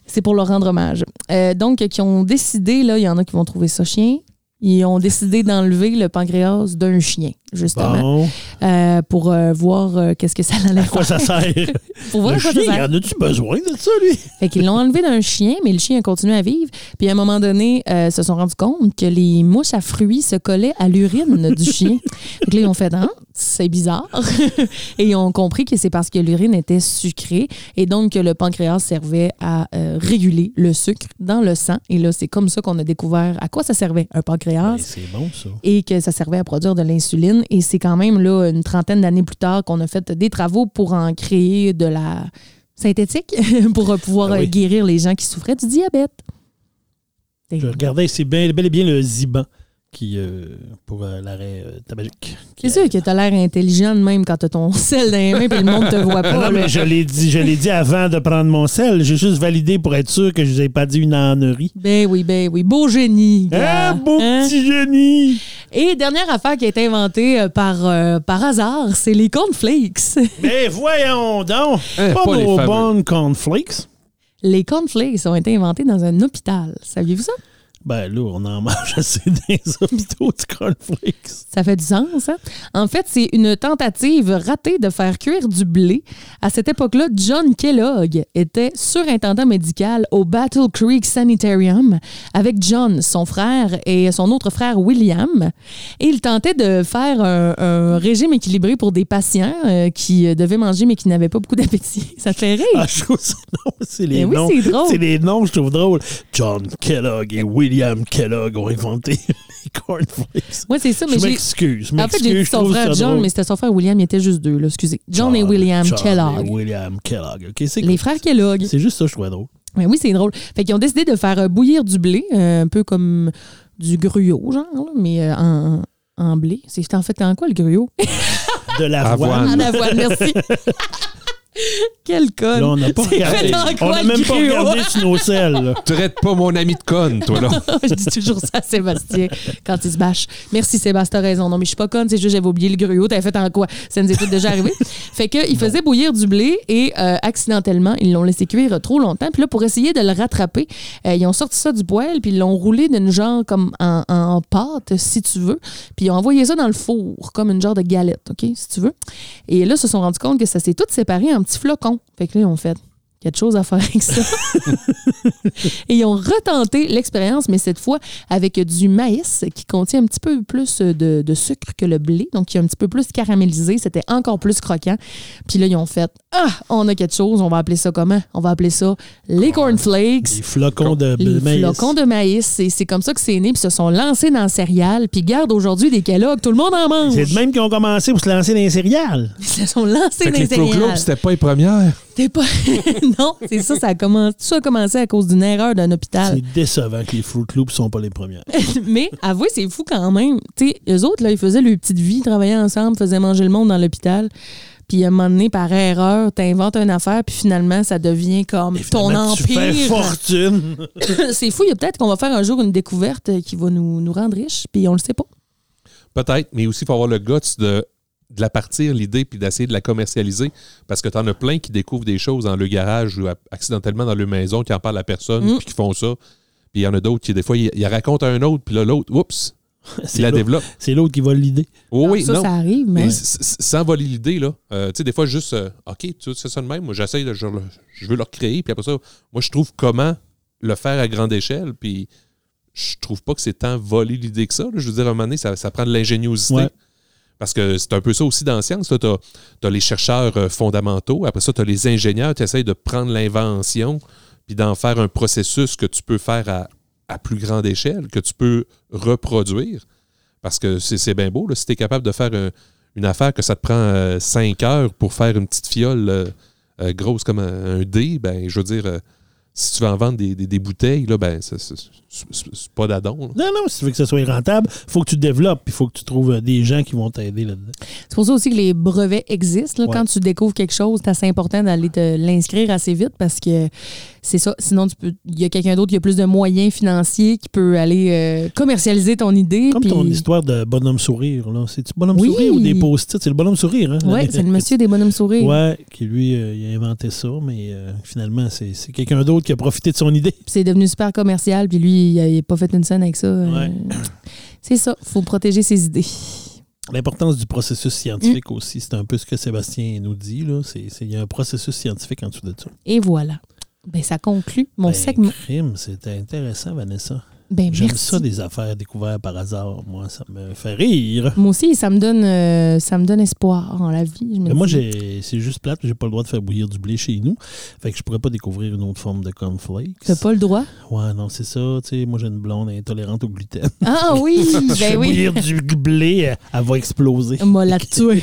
C'est pour leur rendre hommage. Euh, donc, qui ont décidé, là, il y en a qui vont trouver ça chien, ils ont décidé d'enlever le pancréas d'un chien, justement, Bon, euh, pour euh, voir euh, qu'est-ce que ça allait à quoi faire. ça sert? Pour voir Le à quoi ça chien, sert. en as-tu besoin de ça, lui? Fait qu'ils l'ont enlevé d'un chien, mais le chien a continué à vivre. Puis à un moment donné, euh, se sont rendus compte que les mouches à fruits se collaient à l'urine du chien. Fait que là, ils ont fait, ah, c'est bizarre. et ils ont compris que c'est parce que l'urine était sucrée et donc que le pancréas servait à euh, réguler le sucre dans le sang. Et là, c'est comme ça qu'on a découvert à quoi ça servait un pancréas c'est bon, ça. et que ça servait à produire de l'insuline. Et c'est quand même là une trentaine d'années plus tard qu'on a fait des travaux pour en créer de la synthétique pour pouvoir Ah oui. euh, guérir les gens qui souffraient du diabète. Je regardais, c'est bien, bel et bien le Ziban qui, euh, pour euh, l'arrêt euh, tabagique. C'est sûr que t'as l'air intelligent même quand t'as ton sel dans les mains et le monde te voit Ah pas. non, là. mais je l'ai dit, je l'ai dit avant de prendre mon sel. J'ai juste validé pour être sûr que je vous ai pas dit une ânerie. Ben oui, ben oui. Beau génie. gars. Ah, beau Hein? petit génie! Et dernière affaire qui a été inventée euh, par, euh, par hasard, c'est les cornflakes. Mais voyons donc! Hein, pas nos bonnes cornflakes. les cornflakes ont été inventés dans un hôpital. Saviez-vous ça? Ben là, on en mange assez dans les hôpitaux de cornflakes. Ça fait du sens, hein? En fait, c'est une tentative ratée de faire cuire du blé. À cette époque-là, John Kellogg était surintendant médical au Battle Creek Sanitarium avec John, son frère, et son autre frère William. Et il tentait de faire un, un régime équilibré pour des patients euh, qui euh, devaient manger mais qui n'avaient pas beaucoup d'appétit. Ça te fait rire? Ah, je trouve ça non, c'est les oui, noms. c'est drôle. C'est les noms, je trouve drôle. John Kellogg et William Kellogg ont inventé les cornflakes. Moi, c'est ça, mais je m'excuse. En fait, j'ai dit son frère John, mais c'était son frère William, il était juste deux, là, excusez. John, et William John Kellogg. et William Kellogg. OK, c'est Les frères Kellogg. C'est juste ça, je trouvais drôle. Mais oui, c'est drôle. Fait qu'ils ont décidé de faire euh, bouillir du blé, euh, un peu comme du gruau, genre, là, mais euh, en, en blé. C'est en fait en quoi le gruau? De l'avoine. Avoine. En avoine, merci. Quel con. Là, on n'a pas regardé. On n'a même pas regardé sur nos selles. Traite pas mon ami de conne, toi, là. je dis toujours ça à Sébastien quand il se bâche. Merci Sébastien, t'as raison. Non, mais je suis pas conne, c'est juste j'avais oublié le gruau. T'avais fait en quoi? Ça nous est tout déjà arrivé. fait que il faisait bouillir du blé et euh, accidentellement, ils l'ont laissé cuire trop longtemps. Puis là, pour essayer de le rattraper, euh, ils ont sorti ça du poêle puis ils l'ont roulé d'une genre comme en, en pâte, si tu veux. Puis ils ont envoyé ça dans le four, comme une genre de galette, OK, si tu veux. Et là, ils se sont rendus compte que ça s'est tout séparé en petits flocons. Fait que là, ils ont fait quelque chose à faire avec ça. Et ils ont retenté l'expérience, mais cette fois avec du maïs qui contient un petit peu plus de, de sucre que le blé, donc qui est un petit peu plus caramélisé. C'était encore plus croquant. Puis là, ils ont fait Ah, on a quelque chose, on va appeler ça comment? On va appeler ça les cornflakes. Des flocons de, de Les maïs. flocons de maïs, c'est c'est comme ça que c'est né, puis ils se sont lancés dans le céréal, puis gardent aujourd'hui des Kellogg, tout le monde en mange. C'est de même qu'ils ont commencé pour se lancer dans les céréales. Ils se sont lancés Fait dans les les céréales. c'était pas les premières. T'es pas. non, c'est ça, ça a commencé. Tout ça a commencé à cause d'une erreur d'un hôpital. C'est décevant que les Fruit Loops sont pas les premières. Mais avouez, c'est fou quand même. Tu sais, eux autres, là, ils faisaient leur petite vie, travaillaient ensemble, faisaient manger le monde dans l'hôpital. Puis à un moment donné, par erreur, t'inventes une affaire, puis finalement, ça devient comme Et ton finalement, Tu fais empire. fortune. c'est fou, il y a peut-être qu'on va faire un jour une découverte qui va nous, nous rendre riches, puis on le sait pas. Peut-être, mais aussi, il faut avoir le guts de, de la partir, l'idée, puis d'essayer de la commercialiser. Parce que tu en as plein qui découvrent des choses dans le garage ou accidentellement dans leur maison, qui en parlent à personne, Mm. puis qui font ça. Puis il y en a d'autres qui, des fois, ils, racontent à un autre, puis là, l'autre, oups, C'est la l'autre- développe. C'est l'autre qui vole l'idée. Oh, oui, ça, non. ça arrive, mais sans voler l'idée, là. euh, tu sais, des fois, juste, euh, OK, tu fais ça de même. Moi, j'essaye, de- je, je veux le recréer. Puis après ça, moi, je trouve comment le faire à grande échelle. Puis je trouve pas que c'est tant voler l'idée que ça. là. Je veux dire, à un moment donné, ça, ça prend de l'ingéniosité. Ouais. Parce que c'est un peu ça aussi dans la science. Tu as, les chercheurs euh, fondamentaux. Après ça, tu as les ingénieurs. Tu essayes de prendre l'invention puis d'en faire un processus que tu peux faire à, plus grande échelle, que tu peux reproduire. Parce que c'est bien beau. Si tu es capable de faire un- une affaire que ça te prend 5 heures pour faire une petite fiole euh, euh, grosse comme un, dé, ben, je veux dire, euh, si tu veux en vendre des, des- des bouteilles, là, ben, c'est- pas d'adon. Non, non, si tu veux que ça soit rentable, il faut que tu développes, il faut que tu trouves euh, des gens qui vont t'aider là-dedans. c'est pour ça aussi que les brevets existent. là. Ouais. Quand tu découvres quelque chose, c'est assez important d'aller te l'inscrire assez vite parce que c'est ça. Sinon, tu peux. Il y a quelqu'un d'autre qui a plus de moyens financiers qui peut aller euh, commercialiser ton idée. Comme ton histoire de bonhomme sourire, là. C'est-tu bonhomme Oui. sourire ou des post-it? C'est le bonhomme sourire, hein? Oui, c'est le monsieur des bonhommes sourires. Ouais, qui lui, euh, il a inventé ça, mais euh, finalement, c'est c'est quelqu'un d'autre qui a profité de son idée. C'est devenu super commercial, puis lui, il n'a pas fait une scène avec ça. Ouais. C'est ça, faut protéger ses idées. L'importance du processus scientifique aussi, c'est un peu ce que Sébastien nous dit. là. C'est- c'est- Il y a un processus scientifique en dessous de ça. Et voilà. Ben, ça conclut mon Ben, segment. crime, c'était intéressant, Vanessa. Ben, J'aime ça, des affaires découvertes par hasard. Moi, ça me fait rire. Moi aussi, ça me donne, euh, ça me donne espoir en la vie. Je me moi, j'ai- c'est juste plate, j'ai pas le droit de faire bouillir du blé chez nous. Fait que je pourrais pas découvrir une autre forme de cornflakes. T'as pas le droit? Ouais, non, c'est ça. Moi, j'ai une blonde intolérante au gluten. Ah oui! je ben fais oui! bouillir du blé, elle, va exploser. Moi, la tuer.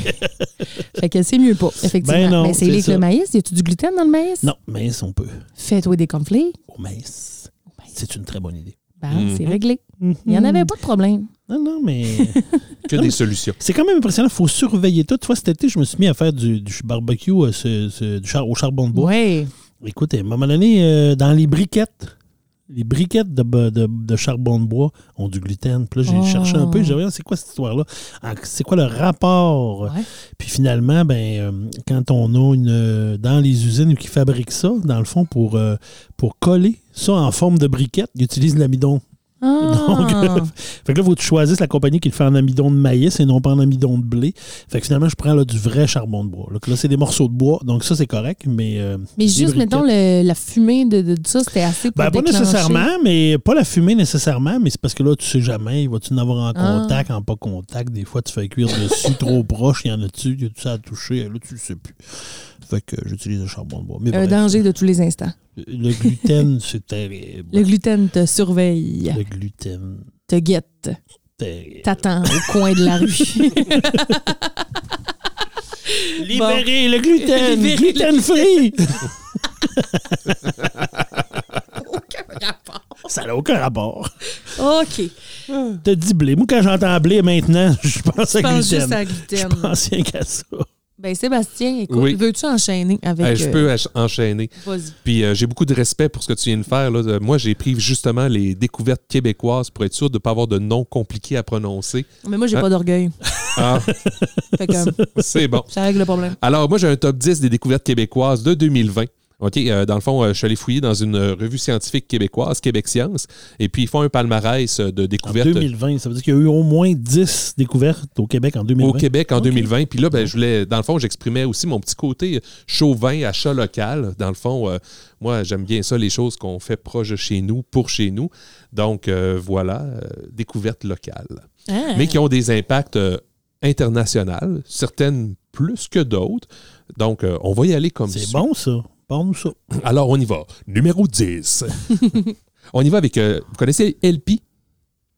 fait que c'est mieux pas, effectivement. Ben non, Mais c'est avec le maïs? Y a-tu du gluten dans le maïs? Non, mais on peut. Fais-toi des cornflakes. Au mince. C'est une très bonne idée. Ben, Mhm. c'est réglé. Il n'y en avait pas de problème. Non, non, mais Que des solutions. c'est quand même impressionnant. Il faut surveiller tout. Tu vois, cet été, je me suis mis à faire du, du barbecue euh, ce- ce- du char- au charbon de bois. Ouais. Écoute, à un moment donné, euh, dans les briquettes, les briquettes de, bo- de- de charbon de bois ont du gluten. Puis là, j'ai Oh. cherché un peu, j'ai dit, Voyons, c'est quoi cette histoire-là? C'est quoi le rapport? Ouais. Puis finalement, ben, euh, quand on a une. euh, dans les usines qui fabriquent ça, dans le fond, pour, euh, pour coller ça en forme de briquette, ils utilisent l'amidon. Ah. Donc, euh, Fait que là, faut que tu choisisses la compagnie qui le fait en amidon de maïs et non pas en amidon de blé. Fait que finalement, je prends là, du vrai charbon de bois. Là, c'est des morceaux de bois, donc ça, c'est correct, mais. euh, Mais juste, mettons, le- la fumée de, de, de ça, c'était assez pour Ben, pas nécessairement, mais pas la fumée nécessairement, mais c'est parce que là, tu sais jamais, il va-tu en avoir en Ah. contact, en pas contact? Des fois, tu fais cuire dessus trop proche, il y en a dessus, il y a tout ça à toucher, là, tu le sais plus. Fait que j'utilise le charbon de bois. Mais Un danger de tous les instants. Le gluten, c'est terrible. Le gluten te surveille, Le gluten, te guette, terrible. t'attend au coin de la rue. Libérez le gluten! Libérez gluten free! Ça n'a aucun rapport. OK. T'as dit blé. Moi, quand j'entends blé maintenant, je pense Je à pense gluten. juste à Je gluten. pense rien qu'à ça. Ben, Sébastien, écoute, Oui. veux-tu enchaîner avec. Hey, je euh, peux ach- enchaîner. Vas-y. Puis euh, j'ai beaucoup de respect pour ce que tu viens de faire. là. Euh, Moi, j'ai pris justement les découvertes québécoises pour être sûr de ne pas avoir de noms compliqués à prononcer. Mais moi, j'ai Hein? pas d'orgueil. Ah, euh, c'est bon. ça règle le problème. Alors, moi, j'ai un top 10 des découvertes québécoises de 2020. OK, euh, dans le fond, euh, je suis allé fouiller dans une euh, revue scientifique québécoise, Québec Science, et puis ils font un palmarès de En découvertes 2020, ça veut dire qu'il y a eu au moins 10 découvertes au Québec en 2020. au Québec en OK. 2020. Puis là, ben, je voulais, dans le fond, j'exprimais aussi mon petit côté chauvin, achat local. Dans le fond, euh, moi, j'aime bien ça, les choses qu'on fait proche de chez nous, pour chez nous. Donc, euh, voilà, euh, découvertes locales. Ah. mais qui ont des impacts euh, internationaux, certaines plus que d'autres. Donc, euh, on va y aller comme C'est ça. bon, ça. Ça. Alors, on y va. Numéro 10. on y va avec, euh, vous connaissez LP?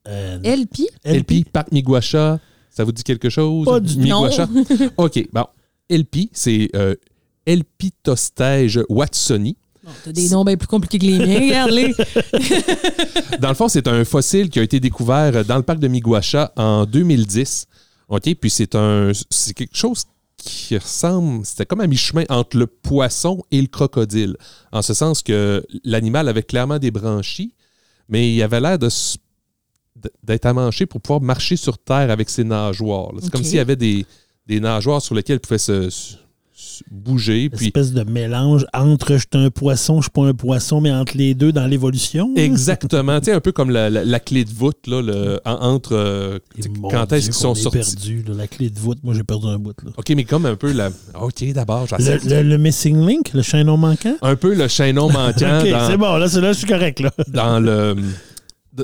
Euh, LP? LP, Parc Miguacha. Ça vous dit quelque chose? Pas du tout. Miguacha? OK, bon. LP, c'est euh, Elpitostège watsoni. Bon, T'as des noms bien plus compliqués que les miens, regarde-les. Dans le fond, c'est un fossile qui a été découvert dans le parc de Miguacha en 2010. OK? Puis c'est un c'est quelque chose qui ressemble, c'était comme à mi-chemin entre le poisson et le crocodile. En ce sens que l'animal avait clairement des branchies, mais il avait l'air de d'être amanché pour pouvoir marcher sur terre avec ses nageoires. C'est comme s'il y avait des, des nageoires sur lesquelles il pouvait se, bouger. Puis espèce de mélange entre je suis un poisson, je suis pas un poisson, mais entre les deux dans l'évolution. Exactement. tu sais, un peu comme la, la- la clé de voûte, là, le- en- entre euh, quand est-ce qu'ils sont sortis? perdu, là, la clé de voûte. Moi, j'ai perdu un bout. Là. OK, mais comme un peu la. OK, d'abord, Le, le- le missing link, le chaînon manquant? Un peu le chaînon manquant ok, dans, c'est bon, là, c'est là, je suis correct. Là. dans le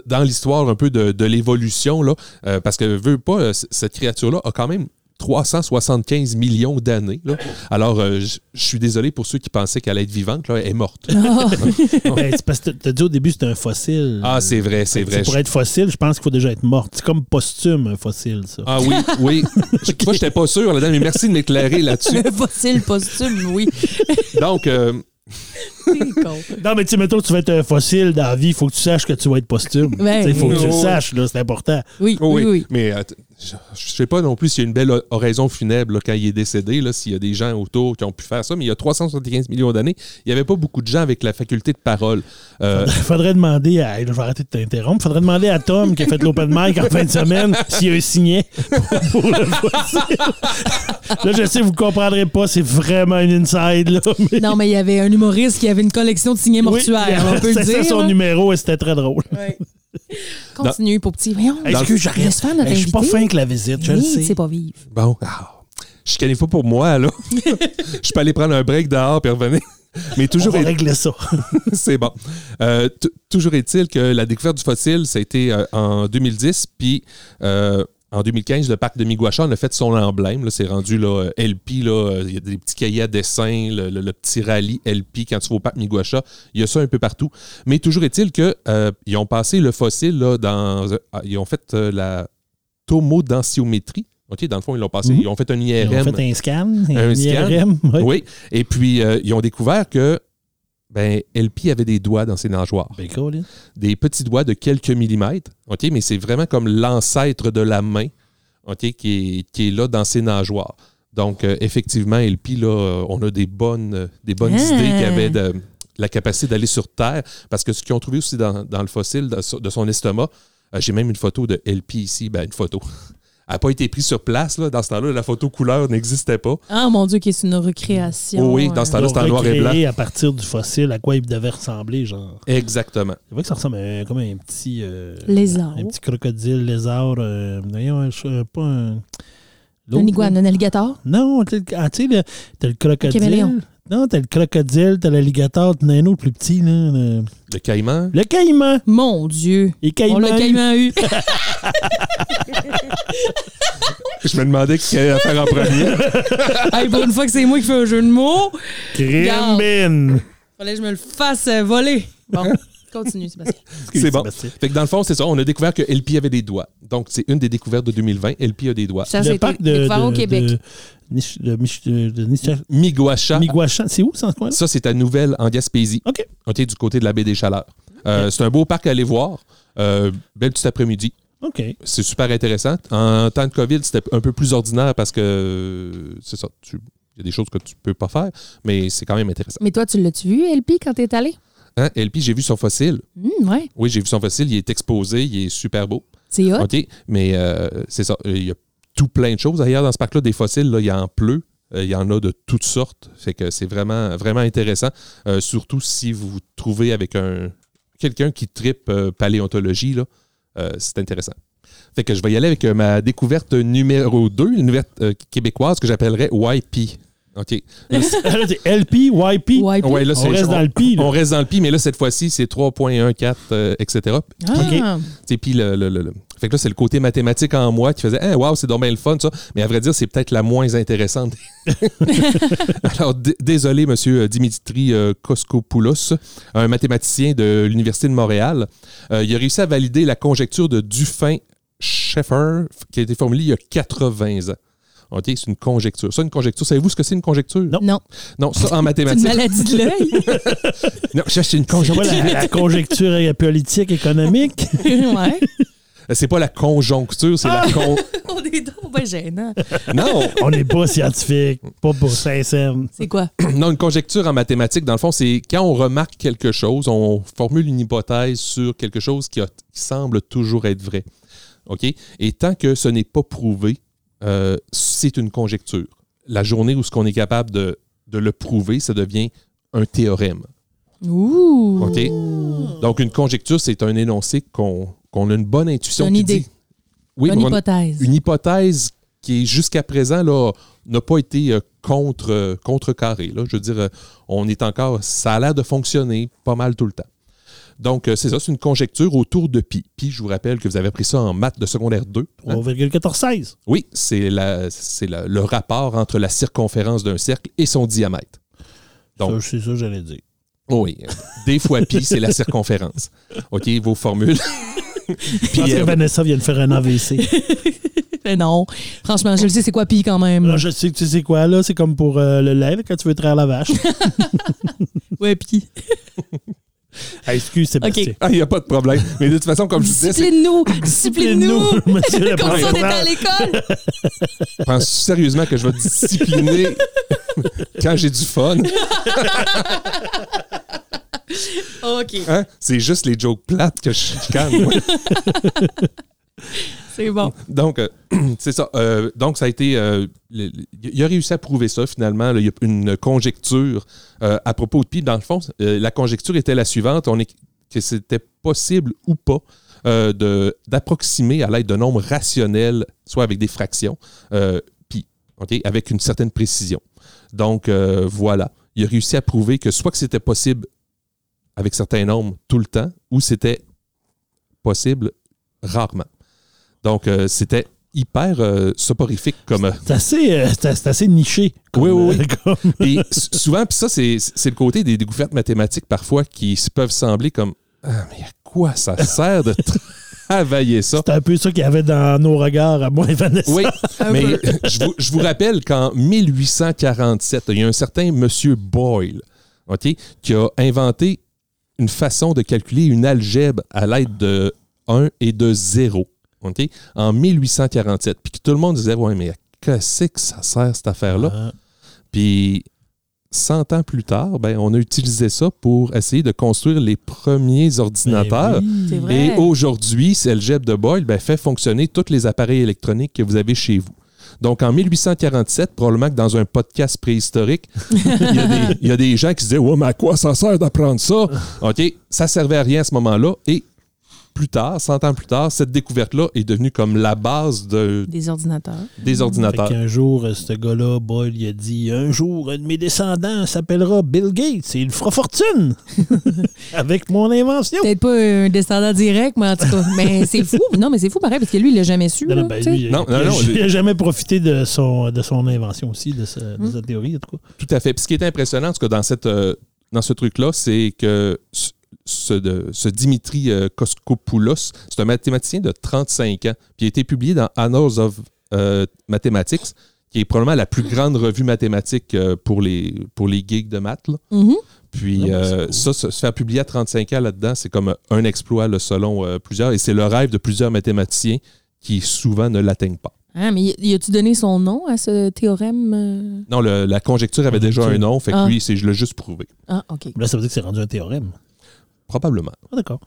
dans l'histoire un peu de, de l'évolution là euh, parce que veux pas euh, cette créature là a quand même 375 millions d'années. là. Alors, euh, je je suis désolé pour ceux qui pensaient qu'elle allait être vivante. Là, elle est morte. Ben, c'est parce que t'as dit au début c'était un fossile. Ah, c'est vrai, c'est vrai. Pour être fossile, je pense qu'il faut déjà être mort. C'est comme posthume, un fossile, ça. Ah oui, oui. Je- Moi, j'étais pas sûr là-dedans, mais merci de m'éclairer là-dessus. Fossile posthume, oui. Donc, euh. Non, mais tu sais, mettons, tu vas être un fossile dans la vie, il faut que tu saches que tu vas être posthume. Ben, Il faut que tu le saches, là, c'est important. Oui, oui, oui. Mais euh, je, je sais pas non plus s'il y a une belle oraison funèbre là, quand il est décédé, là, s'il y a des gens autour qui ont pu faire ça, mais il y a 375 millions d'années, il n'y avait pas beaucoup de gens avec la faculté de parole. Euh, Il faudrait demander à. je vais arrêter de t'interrompre. faudrait demander à Tom qui a fait l'open mic en fin de semaine s'il y a un signet pour, pour le fossile. Là, je sais, vous comprendrez pas, c'est vraiment une inside, là. Mais... Non, mais il y avait un humoriste qui avait une collection de signets mortuaires, Oui, on peut le c'était dire. son là. numéro et c'était très drôle. Continue, pour petit. Voyons, Excuse, j'arrête. je suis pas fin que la visite, je le sais. c'est pas vivre. Bon, je connais pas pour moi, là. je peux aller prendre un break dehors et revenir. Mais On toujours, va est- régler ça. c'est bon. Euh, toujours est-il que la découverte du fossile, ça a été euh, en 2010, puis euh, en 2015, le parc de Miguacha en a fait son emblème. là. C'est rendu là, euh, LP. là, euh, Il y a des petits cahiers à dessin, le, le- le petit rallye LP quand tu vas au parc Miguacha. Il y a ça un peu partout. Mais toujours est-il qu'ils ont passé le fossile là, dans. euh, ils ont fait euh, la tomodensitométrie. OK, dans le fond, ils l'ont passé. Mhm. Ils ont fait un Ils IRM. ont fait un scan, un, Un scan. IRM. oui. Oui. Et puis, euh, ils ont découvert que ben, LP avait des doigts dans ses nageoires. Ben, cool, hein. Des petits doigts de quelques millimètres. OK, mais c'est vraiment comme l'ancêtre de la main OK, qui, est, qui est là dans ses nageoires. Donc, euh, effectivement, LP, là, euh, on a des bonnes, euh, des bonnes Ah. idées qui avaient de, la capacité d'aller sur Terre. Parce que ce qu'ils ont trouvé aussi dans, dans le fossile de, so- de son estomac, euh, j'ai même une photo de LP ici. Ben, une photo. Elle n'a pas été prise sur place. Là. Dans ce temps-là, la photo couleur n'existait pas. Ah, mon Dieu, qui est une recréation. Oh oui, dans ce euh, temps-là, c'est en noir et blanc. À partir du fossile à quoi il devait ressembler, genre. Exactement. C'est vrai que ça ressemble à, comme un petit. euh, Lézard. Un petit crocodile, lézard. euh, euh, pas un. Un iguane, un alligator? Non, ah, tu sais, le- t'as le crocodile. caméléon. Non, t'as le crocodile, t'as l'alligator, t'en as un autre plus petit, là. Le, Le caïman? le caïman. Mon Dieu. Les On caïmans. l'a caïman eu. Je me demandais qui allait faire en premier. hey, pour une fois que c'est moi qui fais un jeu de mots, Crimbin. fallait que je me le fasse euh, voler. Bon, continue, Sébastien. C'est bon. Sébastien. Fait que dans le fond, c'est ça. On a découvert que LP avait des doigts. Donc, c'est une des découvertes de 2020. LP a des doigts. Ça, Le c'est parc de, découvert au de- Québec. de Niche- de Mich- de- de Niche- Miguacha. Miguachan. C'est où, ça, ce coin-là? Ça, c'est à Nouvelle en Gaspésie. OK. OK, du côté de la baie des Chaleurs. Euh, C'est un beau parc à aller voir. Euh, bel petit après-midi. OK. C'est super intéressant. En temps de COVID, c'était un peu plus ordinaire parce que euh, c'est ça. tu- Il y a des choses que tu peux pas faire, mais c'est quand même intéressant. Mais toi, tu l'as-tu vu, LP, quand t'es allé? Hein, LP, j'ai vu son fossile. Hum, ouais. Oui, j'ai vu son fossile. Il est exposé. Il est super beau. C'est hot. OK, mais euh, c'est ça. Il y a tout plein de choses. Ailleurs, dans ce parc-là, des fossiles, là, il y en pleut. Euh, il y en a de toutes sortes. Fait que c'est vraiment, vraiment intéressant. Euh, surtout si vous vous trouvez avec un quelqu'un qui tripe euh, paléontologie, là, euh, c'est intéressant. Fait que je vais y aller avec euh, ma découverte numéro 2, une découverte euh, québécoise que j'appellerais YP. OK. LP, YP. Ouais, là, On reste dans le pi, là. On reste dans le pi, mais là, cette fois-ci, c'est 3.14, euh, etc. Ah, sais, Puis le, le- le- le- Fait que là, c'est le côté mathématique en moi qui faisait Ah, wow, c'est donc bien le fun, ça. Mais à vrai dire, c'est peut-être la moins intéressante. Alors, désolé, monsieur Dimitri euh, Koskopoulos, un mathématicien de l'Université de Montréal. Euh, il a réussi à valider la conjecture de Dufin-Scheffer qui a été formulée il y a 80 ans. OK, c'est une conjecture. Ça, une conjecture. Savez-vous ce que c'est une conjecture? Non. non. Non, ça en C'est une mathématiques. maladie de l'œil. Non, ça, c'est une conjoncture. la, la conjecture euh, politique, économique. ouais. C'est pas la conjoncture, c'est la con. On est donc pas gênant. Non! On n'est pas scientifique, pas pour sincère. C'est quoi? Non, une conjecture en mathématiques, dans le fond, c'est quand on remarque quelque chose, on formule une hypothèse sur quelque chose qui, a- qui semble toujours être vrai. OK? Et tant que ce n'est pas prouvé, euh, c'est une conjecture. la journée où ce qu'on est capable de, de le prouver, ça devient un théorème. Ouh. OK? Donc, une conjecture, c'est un énoncé qu'on qu'on a une bonne intuition. Une qui idée. dit- oui, on- hypothèse. une hypothèse qui, jusqu'à présent, là, n'a pas été euh, contre, euh, contrecarrée. Là. Je veux dire, euh, on est encore. Ça a l'air de fonctionner pas mal tout le temps. Donc, c'est ça, c'est une conjecture autour de pi. Pi, je vous rappelle que vous avez appris ça en maths de secondaire 2. hein? 3,1416. Oui, c'est la- c'est la- le rapport entre la circonférence d'un cercle et son diamètre. Donc, Ça, C'est ça que j'allais dire. oui, des fois pi, c'est la circonférence. OK, vos formules. Puis, que euh, Vanessa vient de faire un AVC. Mais non. Franchement, je le sais, c'est quoi pis quand même? Là, je sais que tu sais quoi, là, c'est comme pour euh, le lait, quand tu veux traire la vache. Ouais, pis. Ah, excuse, Sébastien. ah, il n'y a pas de problème. Mais de toute façon, comme je vous disais, Discipline-nous! Discipline-nous! monsieur le Comme si on était à l'école! pense sérieusement que je vais discipliner quand j'ai du fun. OK. Hein? C'est juste les jokes plates que je chicane. moi. C'est bon. Donc, euh, c'est ça. Euh, donc, ça a été. euh, le- il a réussi à prouver ça, finalement. là. il y a une conjecture à propos de pi. Dans le fond, la conjecture était la suivante on est, que c'était possible ou pas de- d'approximer à l'aide de nombres rationnels, soit avec des fractions, pi, avec une certaine précision. Donc, voilà. Il a réussi à prouver que soit que c'était possible avec certains nombres tout le temps, ou c'était possible rarement. Donc, euh, c'était hyper euh, soporifique comme. euh, C'est assez, euh, c'est assez niché. comme, Oui, oui, oui. comme- s- souvent, puis ça, c'est c'est le côté des découvertes mathématiques parfois qui peuvent sembler comme Ah, mais à quoi ça sert de travailler ça? C'est un peu ça qu'il y avait dans nos regards à moi et Vanessa. Oui, mais je vous, je vous rappelle qu'en 1847, il y a un certain monsieur Boyle OK, qui a inventé une façon de calculer une algèbre à l'aide de 1 et de 0. OK, en 1847. Puis que tout le monde disait Ouais, mais qu'est-ce que ça sert cette affaire-là? Ah, Puis 100 ans plus tard, ben, on a utilisé ça pour essayer de construire les premiers ordinateurs. ben oui. Et aujourd'hui, c'est l'algèbre de Boyle ben, fait fonctionner tous les appareils électroniques que vous avez chez vous. Donc, en 1847, probablement que dans un podcast préhistorique, il y, a des- gens qui se disaient Ouais, mais à quoi ça sert d'apprendre ça? OK, ça servait à rien à ce moment-là. Et plus tard, 100 ans plus tard, cette découverte-là est devenue comme la base de- Des ordinateurs. des ordinateurs. qu'un jour, euh, ce gars-là, Boyle, il a dit Un jour, un de mes descendants s'appellera Bill Gates et il fera fortune avec mon invention. Peut-être pas un descendant direct, mais en tout cas. Mais c'est fou. Non, mais c'est fou pareil, parce que lui, il l'a jamais su. Non, là, ben, lui, il- Non, non, il- non, il lui- n'a jamais profité de son, de son invention aussi, de sa, Hmm. de sa théorie, en tout cas. Tout à fait. Puis ce qui est impressionnant, en tout cas, dans, cette, euh, dans ce truc-là, c'est que ce, ce, de- ce Dimitri euh, Koskopoulos, c'est un mathématicien de 35 ans, puis il a été publié dans Annals of euh, Mathematics, qui est probablement la plus grande revue mathématique euh, pour, les, pour les geeks de maths. là. Mhm. Puis Ah, ben, euh, cool. ça, se faire publier à 35 ans là-dedans, c'est comme un exploit là, selon euh, plusieurs, et c'est le rêve de plusieurs mathématiciens qui souvent ne l'atteignent pas. Ah, mais y a-tu donné son nom à ce théorème? Non, le- la conjecture avait déjà un nom, fait que Ah. lui, c'est je l'ai juste prouvé. Ah, OK. Là, ça veut dire que c'est rendu un théorème. Probablement. Ah, d'accord.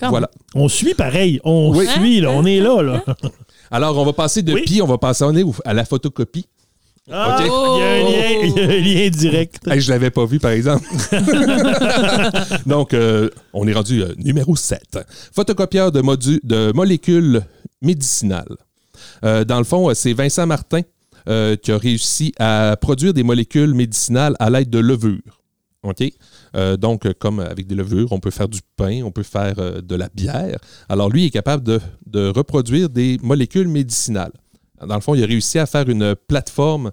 Voilà. On suit pareil. On Oui. suit, là. On est là, là. Alors, on va passer de Oui. pi, on va passer on est où? à la photocopie. Ah, Ok. il, y a un lien, il y a un lien direct. Hey, je l'avais pas vu, par exemple. Donc, euh, on est rendu euh, numéro 7. Photocopieur de, molécules médicinales. Euh, dans le fond, c'est Vincent Martin euh, qui a réussi à produire des molécules médicinales à l'aide de levures. OK? Euh, donc, comme avec des levures, on peut faire du pain, on peut faire euh, de la bière. Alors, lui il est capable de, reproduire des molécules médicinales. Dans le fond, il a réussi à faire une plateforme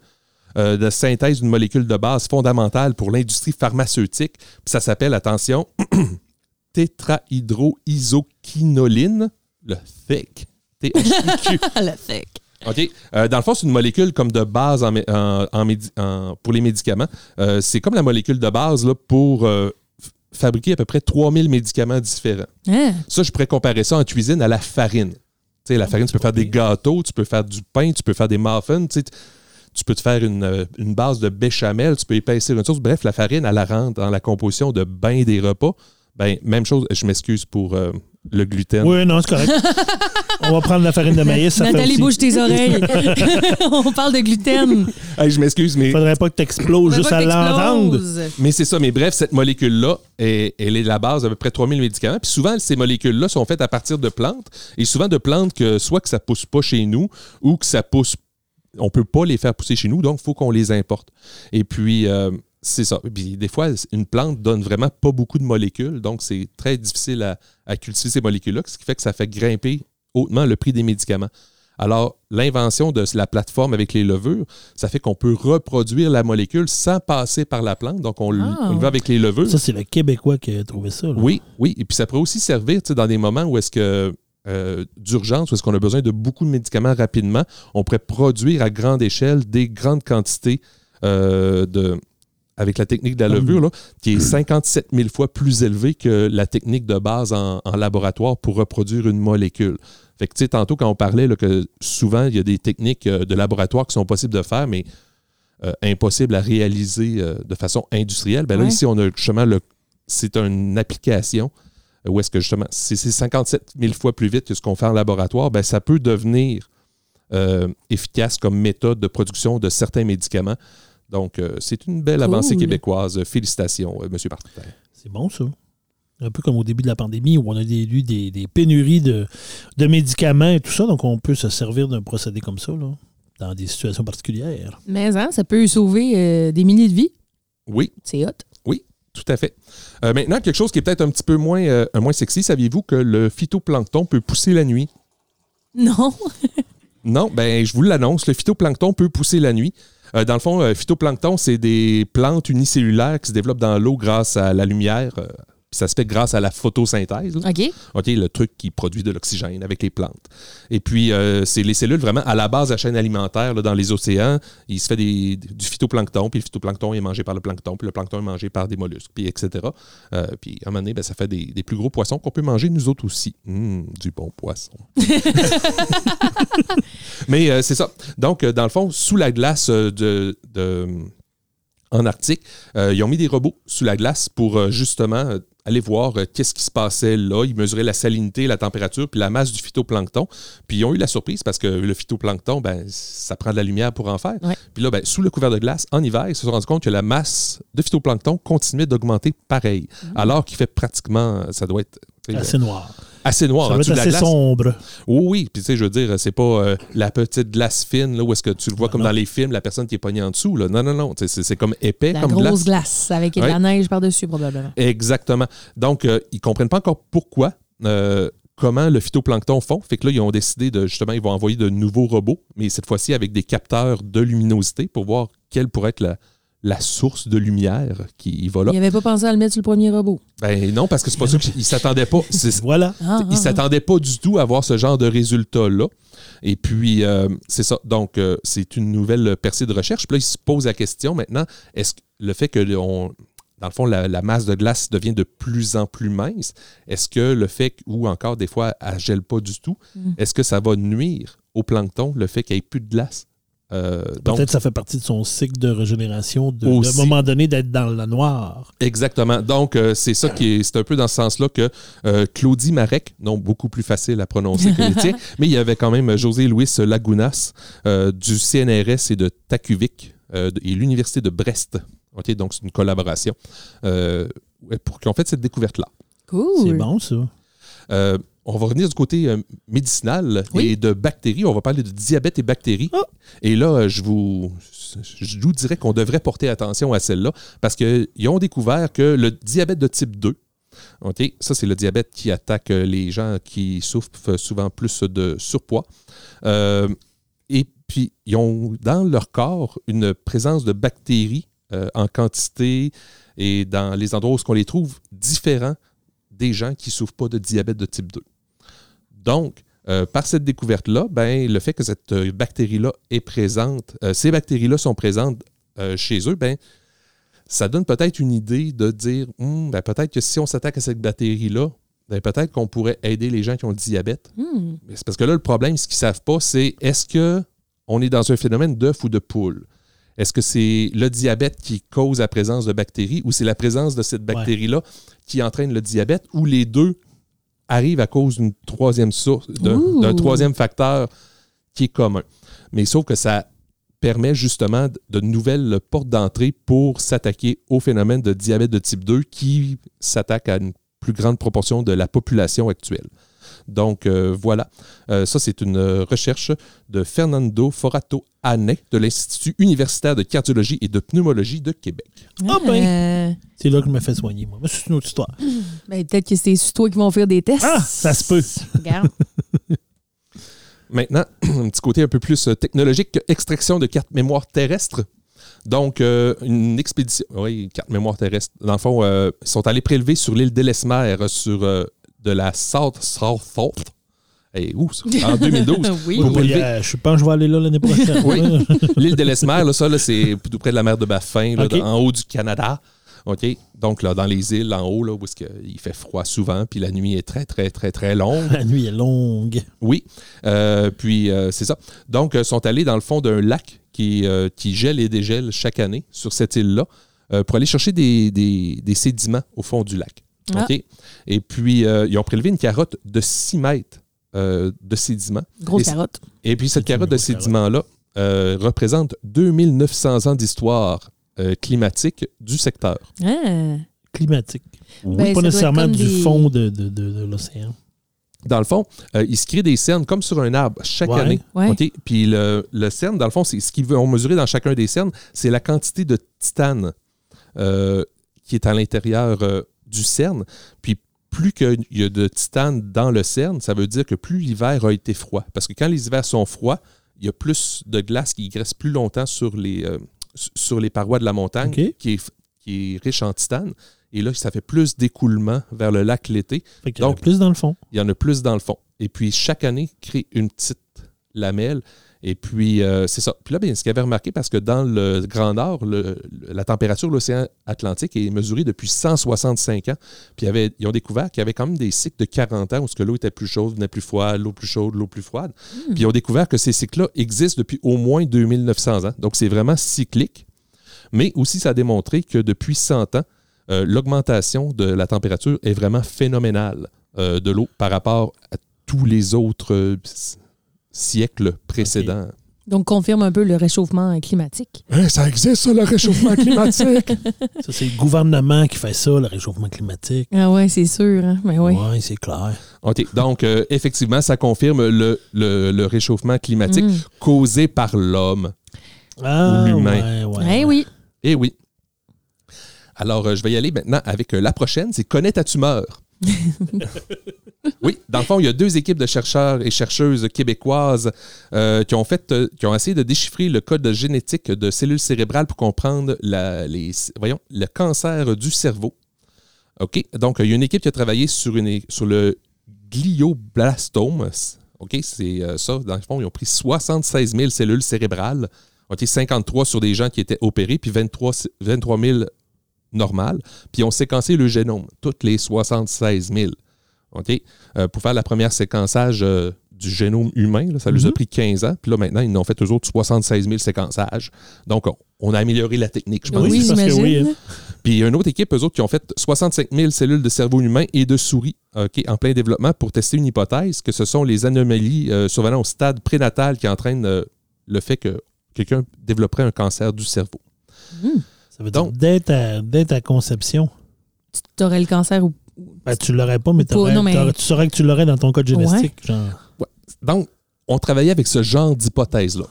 euh, de synthèse d'une molécule de base fondamentale pour l'industrie pharmaceutique. Ça s'appelle, attention, tétrahydroisoquinoline, le THIC. T-H-I-Q. La fake. OK? Euh, dans le fond, c'est une molécule comme de base en en- pour les médicaments. Euh, c'est comme la molécule de base là, pour euh, fabriquer à peu près 3000 médicaments différents. Hein? Ça, je pourrais comparer ça en cuisine à la farine. Tu sais, la farine, tu peux faire des gâteaux, tu peux faire du pain, tu peux faire des muffins, tu peux te faire une, une base de béchamel, tu peux épaissir une sauce. Bref, la farine, elle la rentre dans la composition de bain des repas. Ben, même chose, je m'excuse pour le gluten. Oui, non, c'est correct. On va prendre la farine de maïs. Ça fait Nathalie, bouge tes oreilles. On parle de gluten. Hey, je m'excuse, mais, Faudrait pas que tu exploses juste à l'entendre. mais c'est ça. Mais bref, cette molécule-là, elle est la base d'à peu près 3000 médicaments. Puis souvent, ces molécules-là sont faites à partir de plantes. Et souvent de plantes que soit que ça pousse pas chez nous ou que ça pousse. On peut pas les faire pousser chez nous, donc il faut qu'on les importe. Et puis, euh, c'est ça. Puis des fois, une plante donne vraiment pas beaucoup de molécules, donc c'est très difficile à, à cultiver ces molécules-là, ce qui fait que ça fait grimper hautement le prix des médicaments. Alors, l'invention de la plateforme avec les levures, ça fait qu'on peut reproduire la molécule sans passer par la plante. Donc, on, Ah. on le va avec les levures. Ça, c'est le Québécois qui a trouvé ça. là. Oui, oui. Et puis ça pourrait aussi servir tu sais, dans des moments où est-ce que euh, d'urgence, où est-ce qu'on a besoin de beaucoup de médicaments rapidement, on pourrait produire à grande échelle des grandes quantités euh, de avec la technique de la levure, là, qui est 57 000 fois plus élevée que la technique de base en, en laboratoire pour reproduire une molécule. Fait que, tu sais, tantôt, quand on parlait là, que souvent, il y a des techniques euh, de laboratoire qui sont possibles de faire, mais euh, impossibles à réaliser euh, de façon industrielle, ben là, Ouais. ici, on a justement le. C'est une application où est-ce que justement, si c'est 57 000 fois plus vite que ce qu'on fait en laboratoire, ben ça peut devenir euh, efficace comme méthode de production de certains médicaments. Donc, euh, c'est une belle Cool. avancée québécoise. Félicitations, euh, M. Martin. C'est bon, ça. Un peu comme au début de la pandémie où on a eu des, des pénuries de, de médicaments et tout ça. Donc, on peut se servir d'un procédé comme ça là, dans des situations particulières. Mais hein, ça peut sauver euh, des milliers de vies. Oui, C'est hot. tout à fait. Euh, maintenant, quelque chose qui est peut-être un petit peu moins, euh, moins sexy. Saviez-vous que le phytoplancton peut pousser la nuit? Non. Non, ben je vous l'annonce, le phytoplancton peut pousser la nuit. Euh, dans le fond, le phytoplancton, c'est des plantes unicellulaires qui se développent dans l'eau grâce à la lumière. Puis ça se fait grâce à la photosynthèse. là. OK. OK, le truc qui produit de l'oxygène avec les plantes. Et puis, euh, c'est les cellules vraiment à la base de la chaîne alimentaire là, dans les océans. Il se fait des- du phytoplancton, puis le phytoplancton est mangé par le plancton, puis le plancton est mangé par des mollusques, puis etc. Euh, puis, à un moment donné, ben, ça fait des, des plus gros poissons qu'on peut manger nous autres aussi. Hum, du bon poisson. Mais euh, c'est ça. Donc, dans le fond, sous la glace de, de- en Arctique, euh, ils ont mis des robots sous la glace pour euh, justement euh, aller voir qu'est-ce qui se passait là. Ils mesuraient la salinité, la température, puis la masse du phytoplancton. Puis ils ont eu la surprise parce que le phytoplancton, ben, ça prend de la lumière pour en faire. Ouais. Puis là, ben, sous le couvert de glace, en hiver, ils se sont rendus compte que la masse de phytoplancton continuait d'augmenter pareil. Alors qu'il fait pratiquement, ça doit être Assez noir. Assez noir Ça en va dessous être de la assez glace. sombre. Oui, oui. Puis, tu sais, je veux dire, c'est pas euh, la petite glace fine, là, où est-ce que tu le vois Non, comme non. dans les films, la personne qui est pognée en dessous, là. Non, non, non. C'est c'est comme épais, La comme grosse glace. glace. avec de Ouais. la neige par-dessus, probablement. Exactement. Donc, euh, ils comprennent pas encore pourquoi, euh, comment le phytoplancton font. Fait que là, ils ont décidé de, justement, ils vont envoyer de nouveaux robots, mais cette fois-ci avec des capteurs de luminosité pour voir quelle pourrait être la, la source de lumière qui va là. Il avait pas pensé à le mettre sur le premier robot. Ben non, parce que c'est pas ça qu'ils s'attendaient pas. C'est- Voilà. Ah, Ils ah, s'attendaient pas du tout à avoir ce genre de résultat-là. Et puis, euh, c'est ça. Donc, euh, c'est une nouvelle percée de recherche. Puis là, ils se posent la question maintenant, est-ce que le fait que, on- dans le fond, la, la masse de glace devient de plus en plus mince, est-ce que le fait, ou encore des fois, elle ne gèle pas du tout, Mm. est-ce que ça va nuire au plancton, le fait qu'il n'y ait plus de glace? Euh, Peut-être que ça fait partie de son cycle de régénération, de, Aussi. moment donné, d'être dans le noir. Exactement. Donc, euh, c'est ça qui est, c'est un peu dans ce sens-là que euh, Claudie Marek, non beaucoup plus facile à prononcer que les tiens, mais il y avait quand même José Luis Lagunas euh, du CNRS et de TACUVIC euh, et l'Université de Brest. OK, donc, c'est une collaboration euh, pour qu'ils ont fait cette découverte-là. C'est Cool. bon, ça. On va revenir du côté euh, médicinal Oui. et de bactéries. On va parler de diabète et bactéries. Ah. Et là, je vous, je vous dirais qu'on devrait porter attention à celle-là parce qu'ils ont découvert que le diabète de type 2, OK, ça c'est le diabète qui attaque euh, les gens qui souffrent souvent plus de surpoids. Euh, et puis, ils ont dans leur corps une présence de bactéries euh, en quantité et dans les endroits où on les trouve différents des gens qui ne souffrent pas de diabète de type 2. Donc, euh, par cette découverte-là, ben, le fait que cette euh, bactérie-là est présente, euh, ces bactéries-là sont présentes euh, chez eux, ben, ça donne peut-être une idée de dire Hum, ben, peut-être que si on s'attaque à cette bactérie-là, ben, peut-être qu'on pourrait aider les gens qui ont le diabète. Hmm. C'est parce que là, le problème, ce qu'ils ne savent pas, c'est est-ce que on est dans un phénomène d'œuf ou de poule? Est-ce que c'est le diabète qui cause la présence de bactéries ou c'est la présence de cette bactérie-là qui entraîne le diabète ou les deux arrive à cause d'une troisième source, d'un troisième facteur qui est commun. Mais sauf que ça permet justement de nouvelles portes d'entrée pour s'attaquer au phénomène de diabète de type 2 qui s'attaque à une plus grande proportion de la population actuelle. Donc euh, voilà, Euh, ça c'est une recherche de Fernando Forato Anet de l'Institut universitaire de cardiologie et de pneumologie de Québec. Ah ben. Euh, C'est là que je me fais soigner, moi. Mais c'est une autre histoire. ben, peut-être que c'est sur toi qui vont faire des tests. Ah, ça se peut. Regarde. Maintenant, un petit côté un peu plus technologique, extraction de cartes mémoire terrestres. Donc, euh, une expédition, oui, carte mémoire terrestre. Dans le fond, euh, ils sont allés prélever sur l'île d'Ellesmer sur euh, de la South South South. Et où ça? En 2012. oui. Pour Oui, euh, je pense que je vais aller là l'année prochaine. Oui. L'île d'Ellesmer, là, ça, là, c'est tout près de la mer de Baffin, là, OK. dans- en haut du Canada. OK? Donc, là, dans les îles, en haut, là, où il fait froid souvent, puis la nuit est très, très, très, très longue. La nuit est longue. Oui. Euh, puis, euh, c'est ça. Donc, ils sont allés dans le fond d'un lac qui, euh, qui gèle et dégèle chaque année sur cette île-là euh, pour aller chercher des, des- des sédiments au fond du lac. Ah. OK? Et puis, euh, ils ont prélevé une carotte de 6 mètres euh, de sédiments. Grosse Et- carotte. Et puis, cette carotte de sédiments-là euh, représente 2900 ans d'histoire euh, climatique du secteur. Ah. Climatique. Ben, ça pas nécessairement du des- fond de, de- de- de l'océan. Dans le fond, euh, il se crée des cernes comme sur un arbre chaque Ouais. année. Ouais. OK? Puis le, le cerne, dans le fond, c'est ce qu'ils vont mesurer dans chacun des cernes, c'est la quantité de titane euh, qui est à l'intérieur euh, du cerne. Puis plus qu'il y a de titane dans le cerne, ça veut dire que plus l'hiver a été froid. Parce que quand les hivers sont froids, il y a plus de glace qui reste plus longtemps sur les, euh, sur les parois de la montagne, qui, est, qui est riche en titane. Et là, ça fait plus d'écoulement vers le lac l'été Fait qu'il y en a Donc- plus dans le fond. il y en a plus dans le fond. Et puis, chaque année, crée une petite lamelle. Et puis, euh, c'est ça. Puis là, bien, ce qu'ils avaient remarqué, parce que dans le Grand Nord, le- la température de l'océan Atlantique est mesurée depuis 165 ans. Puis, il avait- ils ont découvert qu'il y avait quand même des cycles de 40 ans où ce que l'eau était plus chaude, venait plus froide, l'eau plus chaude, l'eau plus froide. Puis, ils ont découvert que ces cycles-là existent depuis au moins 2900 ans. Donc, c'est vraiment cyclique. Mais aussi, ça a démontré que depuis 100 ans, euh, l'augmentation de la température est vraiment phénoménale euh, de l'eau par rapport à tous les autres siècles précédents. Donc, confirme un peu le réchauffement climatique. Hein, ça existe, ça, le réchauffement climatique? Ça, c'est le gouvernement qui fait ça, le réchauffement climatique. Ah ouais, c'est sûr. Hein? Mais oui. Ouais, c'est clair. OK. Donc, euh, effectivement, ça confirme le, le- le réchauffement climatique Mm. causé par l'homme. Ah, Ou l'humain. ouais, ouais, Eh ouais. oui. Eh oui. Alors, euh, je vais y aller maintenant avec euh, la prochaine, c'est Connais ta tumeur. oui, dans le fond, il y a deux équipes de chercheurs et chercheuses québécoises euh, qui, ont fait, euh, qui ont essayé de déchiffrer le code génétique de cellules cérébrales pour comprendre les, voyons, le cancer du cerveau. OK? Donc, il y a une équipe qui a travaillé sur, une, sur le glioblastome. OK? C'est euh, ça. Dans le fond, ils ont pris 76 000 cellules cérébrales. OK? 53 sur des gens qui étaient opérés, puis 23, 23 000 normales. Puis ils ont séquencé le génome, toutes les 76 000. OK? Euh, pour faire la première séquençage euh, du génome humain, là, ça nous a Mhm. pris 15 ans. Puis là, maintenant, ils en ont fait toujours 76 000 séquençages. Donc, on, on a amélioré la technique, je pense. Oui, Oui, c'est parce que j'imagine. oui, Puis il y a une autre équipe, eux autres, qui ont fait 65 000 cellules de cerveau humain et de souris OK, en plein développement pour tester une hypothèse que ce sont les anomalies euh, survenant au stade prénatal qui entraînent euh, le fait que quelqu'un développerait un cancer du cerveau. Ça veut dire Donc- dès ta, dès ta conception, Tu aurais le cancer ou. ben, tu l'aurais pas, mais, non, tu saurais que tu l'aurais dans ton code génétique. Genre, Donc, on travaillait avec ce genre d'hypothèse-là.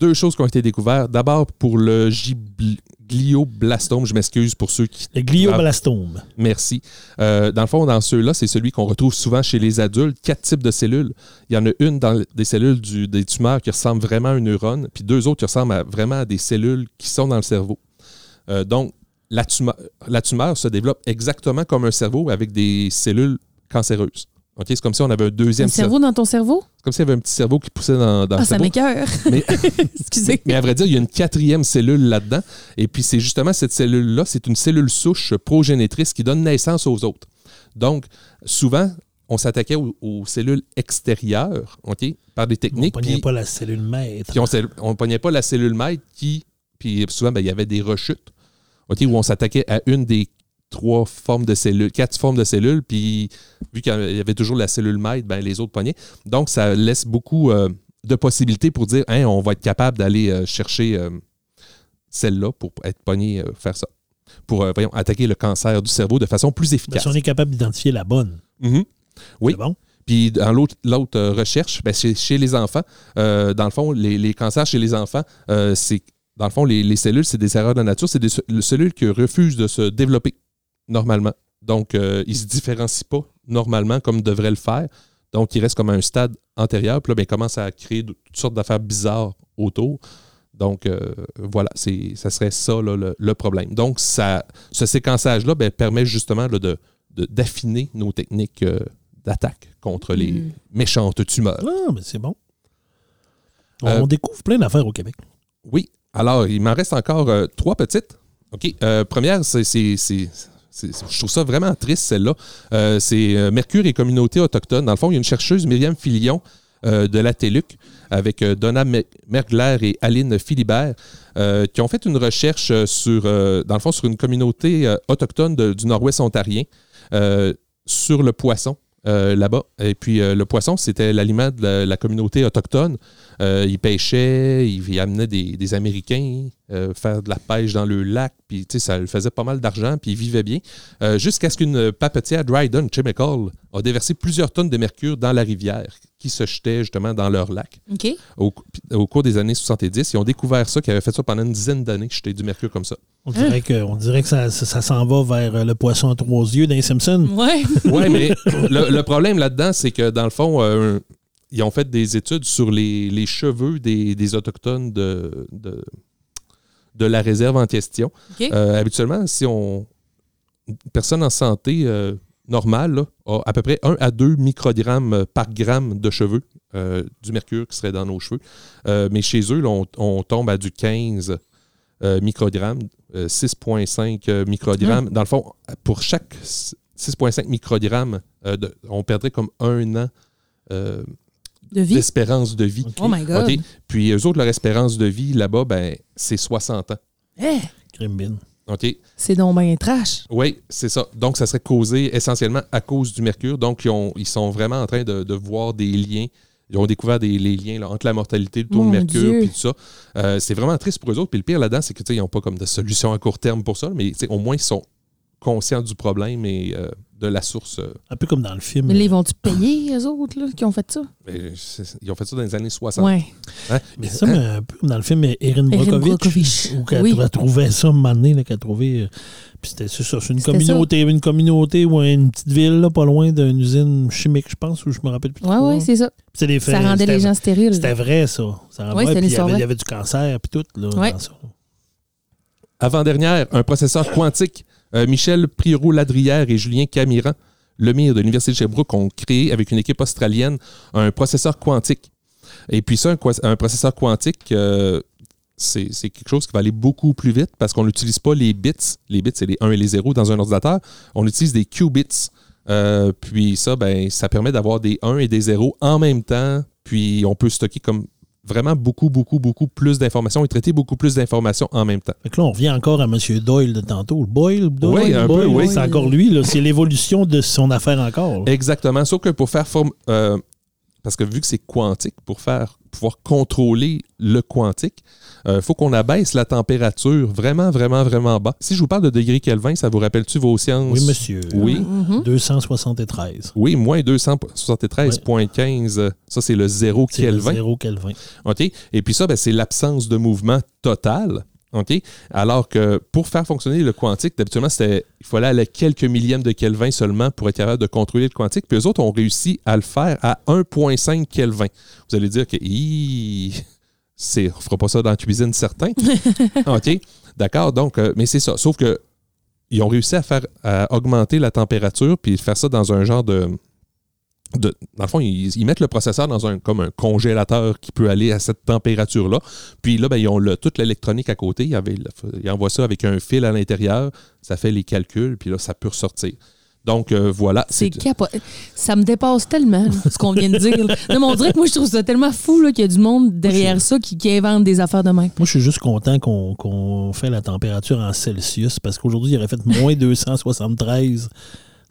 Deux choses qui ont été découvertes. D'abord, pour le glioblastome, je m'excuse pour ceux qui Le glioblastome. Merci. Euh, dans le fond, dans ceux-là, c'est celui qu'on retrouve souvent chez les adultes. Quatre types de cellules. Il y en a une dans des cellules du- des tumeurs qui ressemble vraiment à un neurone, puis deux autres qui ressemblent à- vraiment à des cellules qui sont dans le cerveau. Euh, donc, la tumeur, la tumeur se développe exactement comme un cerveau avec des cellules cancéreuses. OK? C'est comme si on avait un Un deuxième cerveau. cerveau dans ton cerveau? C'est comme s'il y avait un petit cerveau qui poussait dans, dans Ah, le ça cerveau. m'écœure. Mais, Excusez. mais à vrai dire, il y a une quatrième cellule là-dedans. Et puis, c'est justement cette cellule-là, c'est une cellule souche progénitrice qui donne naissance aux autres. Donc, souvent, on s'attaquait aux, aux cellules extérieures, OK, par des On techniques. ne Puis, pas la cellule maître. puis on ne pognait pas la cellule maître qui. Puis souvent, ben, il y avait des rechutes, OK, où on s'attaquait à une des trois formes de cellules, quatre formes de cellules, puis vu qu'il y avait toujours la cellule maître, ben, les autres pognaient. Donc, ça laisse beaucoup euh, de possibilités pour dire, hein, on va être capable d'aller euh, chercher euh, celle-là pour être pogné, faire ça. Pour, voyons, attaquer le cancer du cerveau de façon plus Ben, efficace. si on est capable d'identifier la bonne, Mhm. Oui. c'est bon? Puis dans l'autre recherche, ben, chez, chez les enfants, dans le fond, les, les cancers chez les enfants, c'est dans le fond, les, les cellules, c'est des erreurs de la nature, c'est des ce- les cellules qui refusent de se développer normalement. Donc, euh, ils ne se différencient pas normalement comme devraient le faire. Donc, ils restent comme à un stade antérieur. Puis là, ben, ils commencent à créer toutes sortes d'affaires bizarres autour. Donc, euh, voilà, ça serait ça là, le, le problème. Donc, ça, ce séquençage-là ben, permet justement là, de, de- d'affiner nos techniques euh, d'attaque contre les Mm. méchantes tumeurs. Ah, mais c'est bon. On Euh, découvre plein d'affaires au Québec. Oui. Alors, il m'en reste encore euh, trois petites. OK. Euh, première, c'est, je trouve ça vraiment triste, celle-là. Euh, c'est Mercure et communauté autochtone. Dans le fond, il y a une chercheuse, Myriam Filion, de la TELUC, avec Donna Me- Mergler et Aline Philibert, qui ont fait une recherche sur, dans le fond, sur une communauté autochtone du nord-ouest ontarien, sur le poisson. Euh, là-bas. Et puis, euh, le poisson, c'était l'aliment de la, communauté autochtone. Euh, ils pêchaient, ils, amenaient des, Américains faire de la pêche dans le lac, puis ça faisait pas mal d'argent, puis ils vivaient bien. Jusqu'à ce qu'une papetière Dryden Chemical a déversé plusieurs tonnes de mercure dans la rivière qui se jetait justement dans leur lac. Au, au cours des années 70, ils ont découvert ça, qu'ils avaient fait ça pendant une dizaine d'années, jeter du mercure comme ça. On dirait que, on dirait que ça, ça- ça s'en va vers euh, le poisson à trois yeux d'un Simpson. Ouais. Oui, mais le, le problème là-dedans, c'est que dans le fond, euh, ils ont fait des études sur les, les cheveux des, des Autochtones de, de, de la réserve en question. Euh, habituellement, si on. Une personne en santé euh, là, a à peu près 1 à 2 microgrammes par gramme de cheveux, euh, du mercure qui serait dans nos cheveux. Euh, mais chez eux, là, on, on tombe à du 15 euh, microgrammes, euh, 6,5 euh, microgrammes. Dans le fond, pour chaque 6,5 microgrammes, euh, de- on perdrait comme un an euh, de vie? d'espérance de vie. Oh my God. Puis eux autres, leur espérance de vie là-bas, ben, c'est 60 ans. Eh, Crime bin. OK? c'est donc bien trash. Oui, c'est ça. Donc, ça serait causé essentiellement à cause du mercure. Donc, ils, ont- ils sont vraiment en train de, de voir des liens. Ils ont découvert des, les liens là, entre la mortalité, le taux Mon de mercure, puis tout ça. Euh, c'est vraiment triste pour eux autres. Puis le pire là-dedans, c'est que tu sais, ils n'ont pas comme de solution à court terme pour ça, mais au moins, ils sont conscients du problème et euh, de la source. euh, Un peu comme dans le film. Mais là, ils vont-tu payer, eux autres, là, qui ont fait ça? mais ils ont fait ça dans les années 60. Ouais. Hein? Mais ça, mais un peu comme dans le film Erin Brockovich. Où qu'elle Oui. elle trouvait ça un moment donné, qu'elle trouvait. euh, puis c'était ça, c'est une communauté, une communauté ou une petite ville, là, pas loin d'une usine chimique, je pense, où je me rappelle plus. Ouais, là. c'est ça. Des faits- Ça rendait les gens stériles. C'était vrai, ça. ça Oui, vrai, c'était il y, l'histoire avait, il y vraie. avait du cancer, puis tout, là, Ouais. dans ça. Avant-dernière, un processeur quantique. Euh, Michel Priro-Ladrière et Julien Camiran, Lemire de l'Université de Sherbrooke, ont créé avec une équipe australienne un processeur quantique. Et puis ça, un, processeur quantique, euh, c'est c'est quelque chose qui va aller beaucoup plus vite parce qu'on n'utilise pas les bits. Les bits, c'est les 1 et les 0 dans un ordinateur. On utilise des qubits. Euh, puis ça, ben, ça permet d'avoir des 1 et des 0 en même temps. Puis on peut stocker comme vraiment beaucoup, beaucoup, beaucoup plus d'informations et traiter beaucoup plus d'informations en même temps. Fait que là, on revient encore à M. Doyle de tantôt. Le Boyle, Doyle, Oui, un Boyle, peu, oui. C'est encore lui, là. C'est l'évolution de son affaire encore. Exactement. Sauf que pour faire forme. euh, parce que vu que c'est quantique, pour faire pouvoir contrôler le quantique, il faut qu'on abaisse la température vraiment, vraiment, vraiment bas. Si je vous parle de degrés Kelvin, ça vous rappelle-tu vos sciences? Oui, monsieur. Oui. Mhm. 273. Oui, moins 273,15. Ça, c'est le zéro C'est le Kelvin. zéro Kelvin. OK? Et puis ça, ben, c'est l'absence de mouvement total. OK? Alors que pour faire fonctionner le quantique, d'habitude, il fallait aller à quelques millièmes de Kelvin seulement pour être capable de contrôler le quantique. Puis eux autres ont réussi à le faire à 1,5 Kelvin. Vous allez dire que on fera pas ça dans la cuisine, certain. OK? D'accord? Donc, euh, mais c'est ça. Sauf que ils ont réussi à faire à augmenter la température puis faire ça dans un genre de. De- dans le fond, ils, ils mettent le processeur dans un comme un congélateur qui peut aller à cette température-là. Puis là, ben, ils ont le- toute l'électronique à côté. Ils, avaient le- ils envoient ça avec un fil à l'intérieur. Ça fait les calculs, puis là, ça peut ressortir. Donc, euh, voilà. C'est capo... Ça me dépasse tellement, là, ce qu'on vient de dire. Non, mais on dirait que moi, je trouve ça tellement fou là, qu'il y a du monde derrière ça qui, qui invente des affaires de même. Moi, je suis juste content qu'on qu'on fait la température en Celsius parce qu'aujourd'hui, il aurait fait moins 273.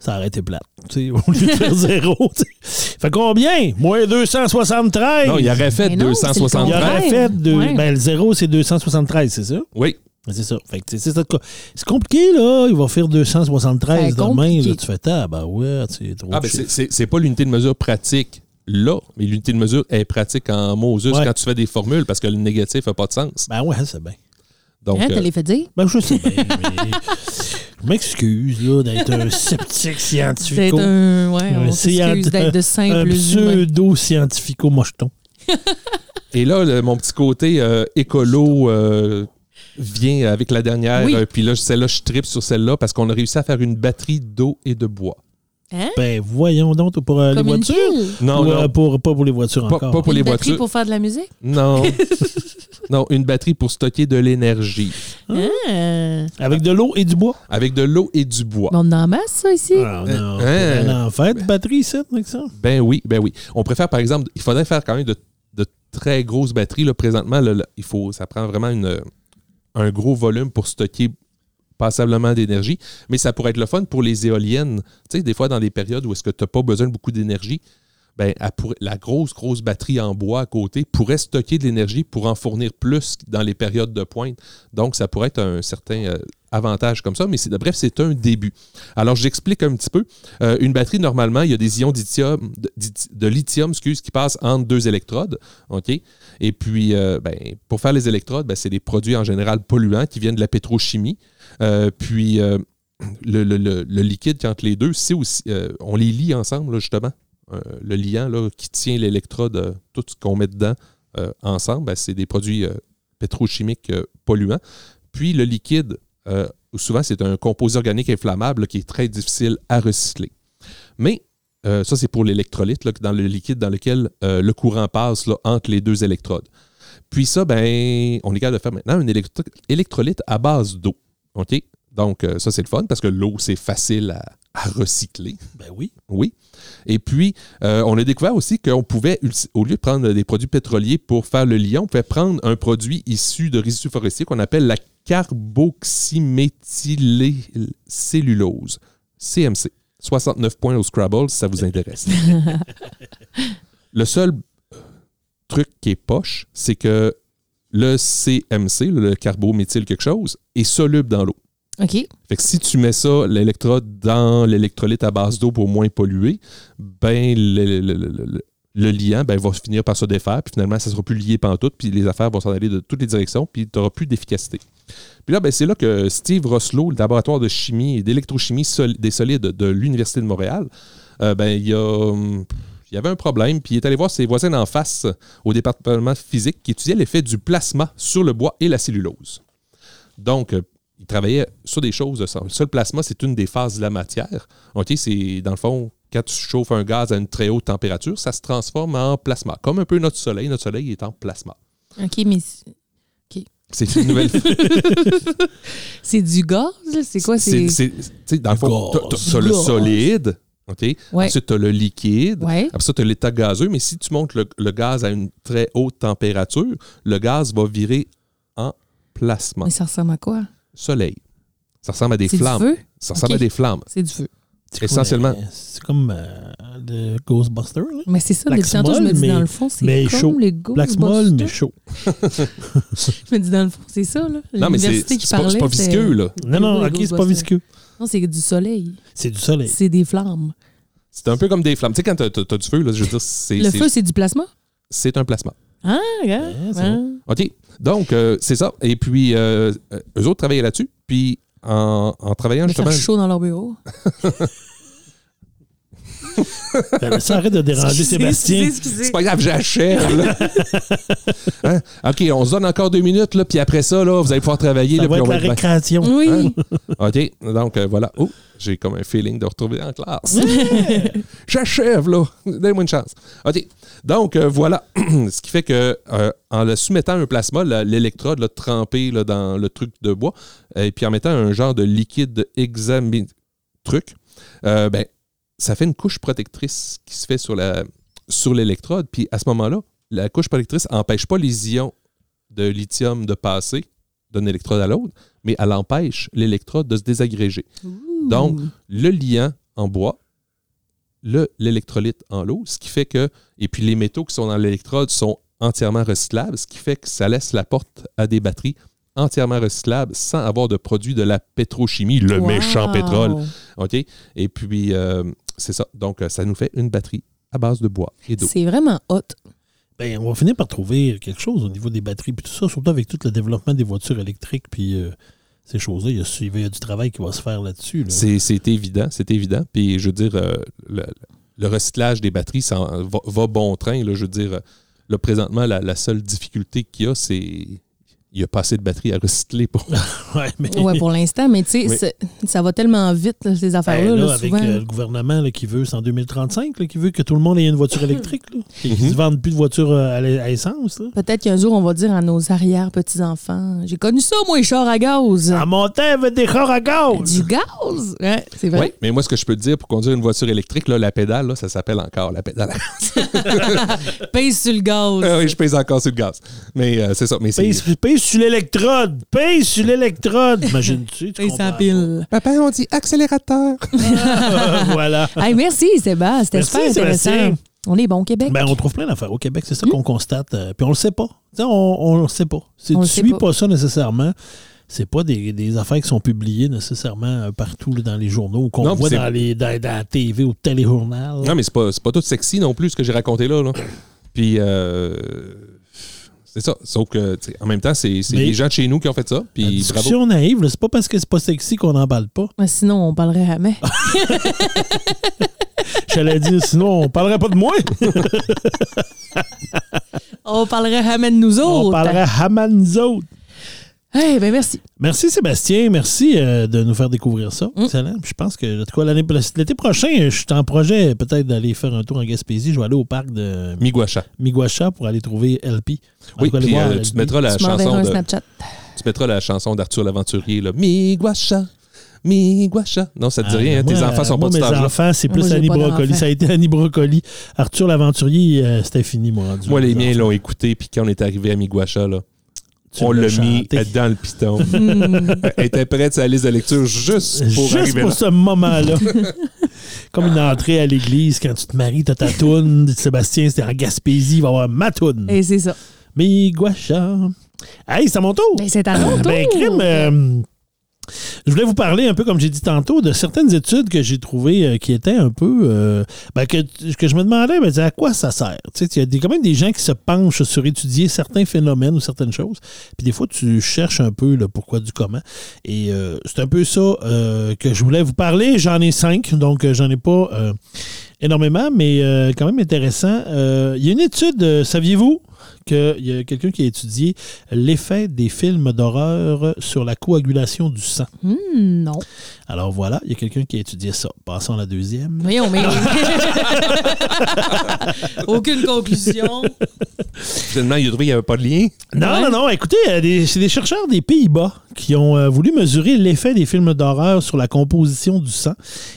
Ça aurait été plate. tu sais, Au lieu de faire zéro. tu sais. Fait combien? Moins 273. Non, il aurait fait Mais non, c'est le Il 273. aurait fait de. Ouais. Ben, le zéro, c'est 273, c'est ça? Oui. Ben, C'est ça. Fait que, tu sais, c'est ça. quoi. C'est compliqué, là. Il va faire 273 Ben, demain. Là, tu fais, ah, ben ouais, c'est trop Ah, ben, c'est- chiffres. c'est c'est pas l'unité de mesure pratique là, mais l'unité de mesure est pratique en Moses Ouais. quand tu fais des formules parce que le négatif n'a pas de sens. Ben ouais, c'est bien. Donc, Hein, euh, t'as les fait dire? Ben, je sais bien, mais je m'excuse là, d'être un sceptique C'est scientifico. un. Ouais, Un on s'excuse d'être de Un simple humain. pseudo-scientifico-mocheton. Et là, le- mon petit côté euh, écolo euh, vient avec la dernière. Oui. euh, puis là, celle-là, je tripe sur celle-là parce qu'on a réussi à faire une batterie d'eau et de bois. Hein? Ben, voyons donc, pour euh, les voitures? Non, Ou, non. euh, pour, pas pour les voitures Pas, encore. pas pour les Une batterie voitures. pour faire de la musique? Non. non, une batterie pour stocker de l'énergie. Ah. Avec de l'eau et du bois? Avec de l'eau et du bois. Mais on en masse, ça, ici? Ah, non, Hein? on en fait de batterie, ça, avec ça. Ben oui, ben oui. On préfère, par exemple, il faudrait faire quand même de, de très grosses batteries. Là, présentement, là, là, il faut, ça prend vraiment une, un gros volume pour stocker passablement d'énergie. Mais ça pourrait être le fun pour les éoliennes. Tu sais, des fois, dans des périodes où est-ce que tu n'as pas besoin de beaucoup d'énergie, ben, la grosse, grosse batterie en bois à côté pourrait stocker de l'énergie pour en fournir plus dans les périodes de pointe. Donc, ça pourrait être un certain euh, avantage comme ça, mais bref, c'est un début. Alors, j'explique un petit peu. Euh, une batterie, normalement, il y a des ions de, lithium qui passent entre deux électrodes. Et puis, euh, ben, pour faire les électrodes, ben, c'est des produits en général polluants qui viennent de la pétrochimie. Euh, puis, le, le- le- liquide qui entre les deux, c'est aussi. on les lie ensemble, justement. Le liant là, qui tient l'électrode, tout ce qu'on met dedans ensemble, ben, c'est des produits pétrochimiques polluants. Puis le liquide, euh, souvent, c'est un composé organique inflammable là, qui est très difficile à recycler. Mais euh, ça, c'est pour l'électrolyte, là, dans le liquide dans lequel euh, le courant passe là, entre les deux électrodes. Puis ça, ben, on est capable de faire maintenant un électro- électrolyte à base d'eau. OK? Donc, ça, c'est le fun parce que l'eau, c'est facile à, à recycler. Ben oui. Oui. Et puis, euh, on a découvert aussi qu'on pouvait, au lieu de prendre des produits pétroliers pour faire le liant, on pouvait prendre un produit issu de résidus forestiers qu'on appelle la carboxyméthylcellulose, CMC. 69 points au Scrabble si ça vous intéresse. le seul euh, truc qui est poche, c'est que le CMC, le carbométhyl quelque chose, est soluble dans l'eau. OK. Fait que si tu mets ça, l'électrode, dans l'électrolyte à base d'eau pour moins polluer, ben le, le- le- le- liant ben, va finir par se défaire, puis finalement, ça ne sera plus lié pantoute, puis les affaires vont s'en aller de toutes les directions, puis tu n'auras plus d'efficacité. Puis là, ben, c'est là que Steve Roslow, le laboratoire de chimie et d'électrochimie des solides de l'Université de Montréal, euh, ben, il y avait un problème, puis il est allé voir ses voisins en face au département physique qui étudiait l'effet du plasma sur le bois et la cellulose. Donc, il travaillait sur des choses de ça. Ça, le plasma, c'est une des phases de la matière. OK, c'est dans le fond, quand tu chauffes un gaz à une très haute température, ça se transforme en plasma. Comme un peu notre soleil. Notre soleil est en plasma. OK, mais C'est une nouvelle. c'est du gaz, là? C'est quoi? C'est. tu dans le fond, t'as t'as le Gaz. solide. OK? Ouais. Ensuite, tu as le liquide. Ouais. Après ça, tu as l'état gazeux. Mais si tu montes le, le gaz à une très haute température, le gaz va virer en plasma. Mais ça ressemble à quoi? Soleil. Ça ressemble à des C'est du flammes. feu? Ça ressemble à des flammes. C'est du feu. C'est Essentiellement. comme, C'est comme euh, le Ghostbuster, là. Mais c'est ça, depuis tantôt, je me dis mais- dans le fond, c'est mais comme chaud. les Plaque molle, mais Ghostbusters. chaud. Je me dis dans le fond, c'est ça, là. Non, mais c'est pas, pas visqueux, là. Non, non, ok, c'est pas Ghostbusters. visqueux. Non, c'est du soleil. C'est du soleil. C'est des flammes. C'est un peu comme des flammes. Tu sais, quand t'as t'as du feu, là, je veux dire, c'est Le feu, c'est du plasma? c'est un plasma. Ah, regarde. Ouais, c'est Ah. OK. Donc, euh, c'est ça. Et puis, euh, euh, eux autres travaillaient là-dessus. Puis, en, en travaillant De faire justement. chaud dans leur bureau. Ben, Ça arrête de déranger Sébastien. C'est pas grave, j'achève. là. Hein? OK, on se donne encore deux minutes, là, puis après ça, là, vous allez pouvoir travailler. Ça là, va être on la être récréation. Oui. OK, donc euh, voilà. Oh, j'ai comme un feeling de retrouver en classe. J'achève, là. Donnez-moi une chance. OK, donc euh, voilà. Ce qui fait que euh, en le soumettant à un plasma, la- l'électrode là, trempé là, dans le truc de bois, et puis en mettant un genre de liquide examen truc, Euh, ben, ça fait une couche protectrice qui se fait sur la sur l'électrode. Puis à ce moment-là, la couche protectrice n'empêche pas les ions de lithium de passer d'une électrode à l'autre, mais elle empêche l'électrode de se désagréger. Donc, le liant en bois, le- l'électrolyte en l'eau, ce qui fait que, et puis les métaux qui sont dans l'électrode sont entièrement recyclables, ce qui fait que ça laisse la porte à des batteries entièrement recyclables sans avoir de produit de la pétrochimie, le Wow. méchant pétrole. OK? Et puis, euh, c'est ça. Donc, euh, ça nous fait une batterie à base de bois et d'eau. C'est vraiment hot. Ben, on va finir par trouver quelque chose au niveau des batteries puis tout ça, surtout avec tout le développement des voitures électriques puis euh, ces choses-là. Il y, a, il y a du travail qui va se faire là-dessus. là. C'est c'est évident, c'est évident. Puis, je veux dire, euh, le, le recyclage des batteries ça va, va bon train. Là, je veux dire, euh, là, présentement, la, la seule difficulté qu'il y a, c'est il n'y a pas assez de batteries à recycler pour. Ouais, mais- Ouais, pour l'instant, mais tu sais, Oui. ça va tellement vite, là, ces Ben, affaires-là, là, là, avec souvent. euh, le gouvernement là, qui veut, c'est en 2035, là, qui veut que tout le monde ait une voiture électrique. Là, et qu'ils Mhm. ne vendent plus de voitures euh, à, à essence. Là. Peut-être qu'un jour, on va dire à nos arrière-petits-enfants J'ai connu ça, moi, les chars à gaz. À mon temps, il y avait des chars à gaz. Du gaz Ouais, c'est vrai. Oui, mais moi, ce que je peux te dire pour conduire une voiture électrique, là, la pédale, là, ça s'appelle encore la pédale. Pèse sur le gaz. Ah oui, je pèse encore sur le gaz. Mais euh, c'est ça. Mais c'est. Pèse, pèse sur l'électrode. Pèse sur l'électrode. Imagine-tu. tu Pèse comprends sans pile. Papa, on dit accélérateur. voilà. Hey, merci, Sébastien. C'était super intéressant. Sébastien. On est bon au Québec. Ben, on trouve plein d'affaires au Québec, c'est ça qu'on constate. euh, puis on le sait pas. Tu sais, on, on le sait pas. Tu le sait suis pas. pas. ça nécessairement, c'est pas des, des affaires qui sont publiées nécessairement euh, partout là, dans les journaux ou qu'on Non, voit dans, les, dans, dans la TV ou téléjournal. Non, mais c'est pas, c'est pas tout sexy non plus, ce que j'ai raconté là. là. Puis, euh, c'est ça. Sauf que, tu sais, en même temps, c'est c'est Mais- les gens de chez nous qui ont fait ça. Puis, bravo. discussion naïve, là, c'est pas parce que c'est pas sexy qu'on n'en parle pas. Ouais, Sinon, on parlerait jamais. J'allais dire, sinon, on parlerait pas de moi. on parlerait jamais de nous autres. On parlerait Haman nous autres. Eh ben merci. Merci Sébastien, merci euh, de nous faire découvrir ça. Mm. Excellent. Puis je pense que l'été prochain, je suis en projet peut-être d'aller faire un tour en Gaspésie. Je vais aller au parc de Miguacha. Miguacha pour aller trouver LP. En Oui, cas, puis euh, LP. tu te mettras la tu chanson un de, Snapchat. tu mettras la chanson d'Arthur l'Aventurier, là. Miguacha, Miguacha. Non, ça te dit Ah, rien, hein? tes moi, enfants sont moi, pas de cet mes enfants, c'est plus Moi, Annie Brocoli. Ça a été Annie Brocoli. Arthur l'Aventurier, euh, c'était fini, moi. rendu Moi, les miens l'ont écouté, puis quand on est arrivé à Miguacha, là, Tu on l'a mis dans le piton. Hmm. Elle était prête sa liste de lecture juste pour Juste arriver pour là. ce moment-là. Comme une entrée à l'église, quand tu te maries, t'as ta toune. Sébastien, c'était en Gaspésie, il va y avoir ma toune. Et c'est ça. Miguacha. Hey, c'est à mon tour. Ben, c'est à mon Ben, tour. crime, euh, je voulais vous parler un peu, comme j'ai dit tantôt, de certaines études que j'ai trouvées euh, qui étaient un peu. euh, ben, que, que je me demandais, ben, à quoi ça sert? Tu sais, il y a des- quand même des gens qui se penchent sur étudier certains phénomènes ou certaines choses. Puis des fois, tu cherches un peu le pourquoi du comment. Et euh, c'est un peu ça que je voulais vous parler. J'en ai cinq, donc j'en ai pas énormément, mais quand même intéressant. Il y a une étude, saviez-vous? Qu'il y a quelqu'un qui a étudié l'effet des films d'horreur sur la coagulation du sang. Hmm, non. Alors voilà, il y a quelqu'un qui a étudié ça. Passons à la deuxième. Voyons, mais. Aucune conclusion. Finalement, il a trouvé qu'il n'y avait pas de lien. Non, Ouais. non, non. Écoutez, euh, c'est des chercheurs des Pays-Bas qui ont euh, voulu mesurer l'effet des films d'horreur sur la composition du sang.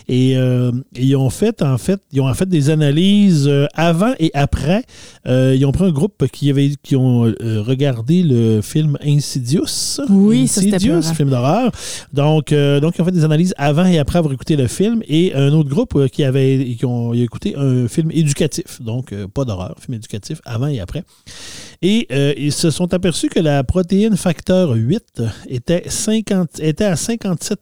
Et euh, ils ont fait, en fait, ils ont en fait des analyses euh, avant et après. Euh, ils ont pris un groupe qui avait qui ont euh, regardé le film Insidious. Oui, ça, Insidious, peurant. film d'horreur. Donc, euh, donc, ils ont fait des analyses avant et après avoir écouté le film. Et un autre groupe euh, qui avait qui ont écouté un film éducatif. Donc, pas d'horreur, film éducatif avant et après. Et ils se sont aperçus que la protéine facteur 8 était, 50, était à 57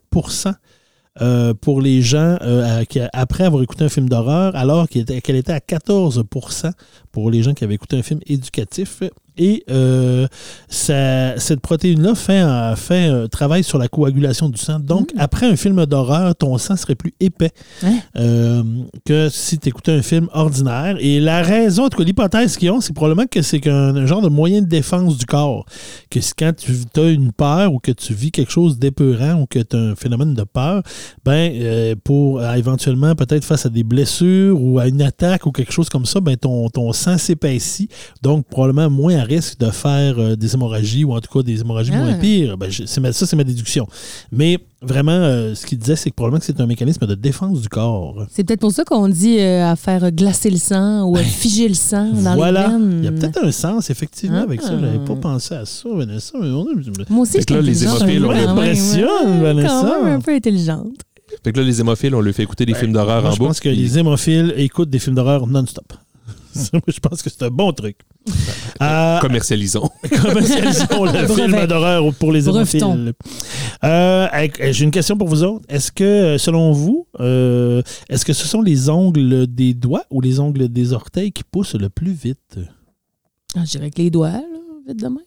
euh, pour les gens euh, qui- après avoir écouté un film d'horreur, alors qu'elle était à 14% pour les gens qui avaient écouté un film éducatif. Et euh, ça- cette protéine-là fait, un- fait un travail sur la coagulation du sang. Donc, après un film d'horreur, ton sang serait plus épais Hein? euh, que si tu écoutais un film ordinaire. Et la raison, en tout cas, l'hypothèse qu'ils ont, c'est probablement que c'est un genre de moyen de défense du corps. Que quand tu as une peur ou que tu vis quelque chose d'épeurant ou que tu as un phénomène de peur, ben, euh, pour éventuellement, peut-être face à des blessures ou à une attaque ou quelque chose comme ça, ben, ton, ton sang s'épaissit, donc probablement moins à risque de faire euh, des hémorragies ou en tout cas des hémorragies Ah. moins pires. Ben, je- ça, c'est ma déduction. Mais vraiment, euh, ce qu'il disait, c'est que probablement que c'est un mécanisme de défense du corps. C'est peut-être pour ça qu'on dit euh, à faire glacer le sang ou à figer le sang dans voilà. les veines. Il y a peut-être un sens, effectivement, Ah. avec ça. J'avais pas pensé à ça, Vanessa. Mais on est- Moi aussi, là, j'étais les hémophiles, un on l'impressionne, Ouais, Vanessa. Quand même un peu intelligente. Fait que là, les hémophiles, on leur fait écouter des films d'horreur en je boucle. pense que les hémophiles écoutent des films d'horreur non-stop. Je pense que c'est un bon truc. Euh, Commercialisons. commercialisons le film d'horreur pour les hémophiles. Euh, avec- J'ai une question pour vous autres. Est-ce que, euh, selon vous, euh, est-ce que ce sont les ongles des doigts ou les ongles des orteils qui poussent le plus vite? Ah, je dirais que les doigts, là, vite de même.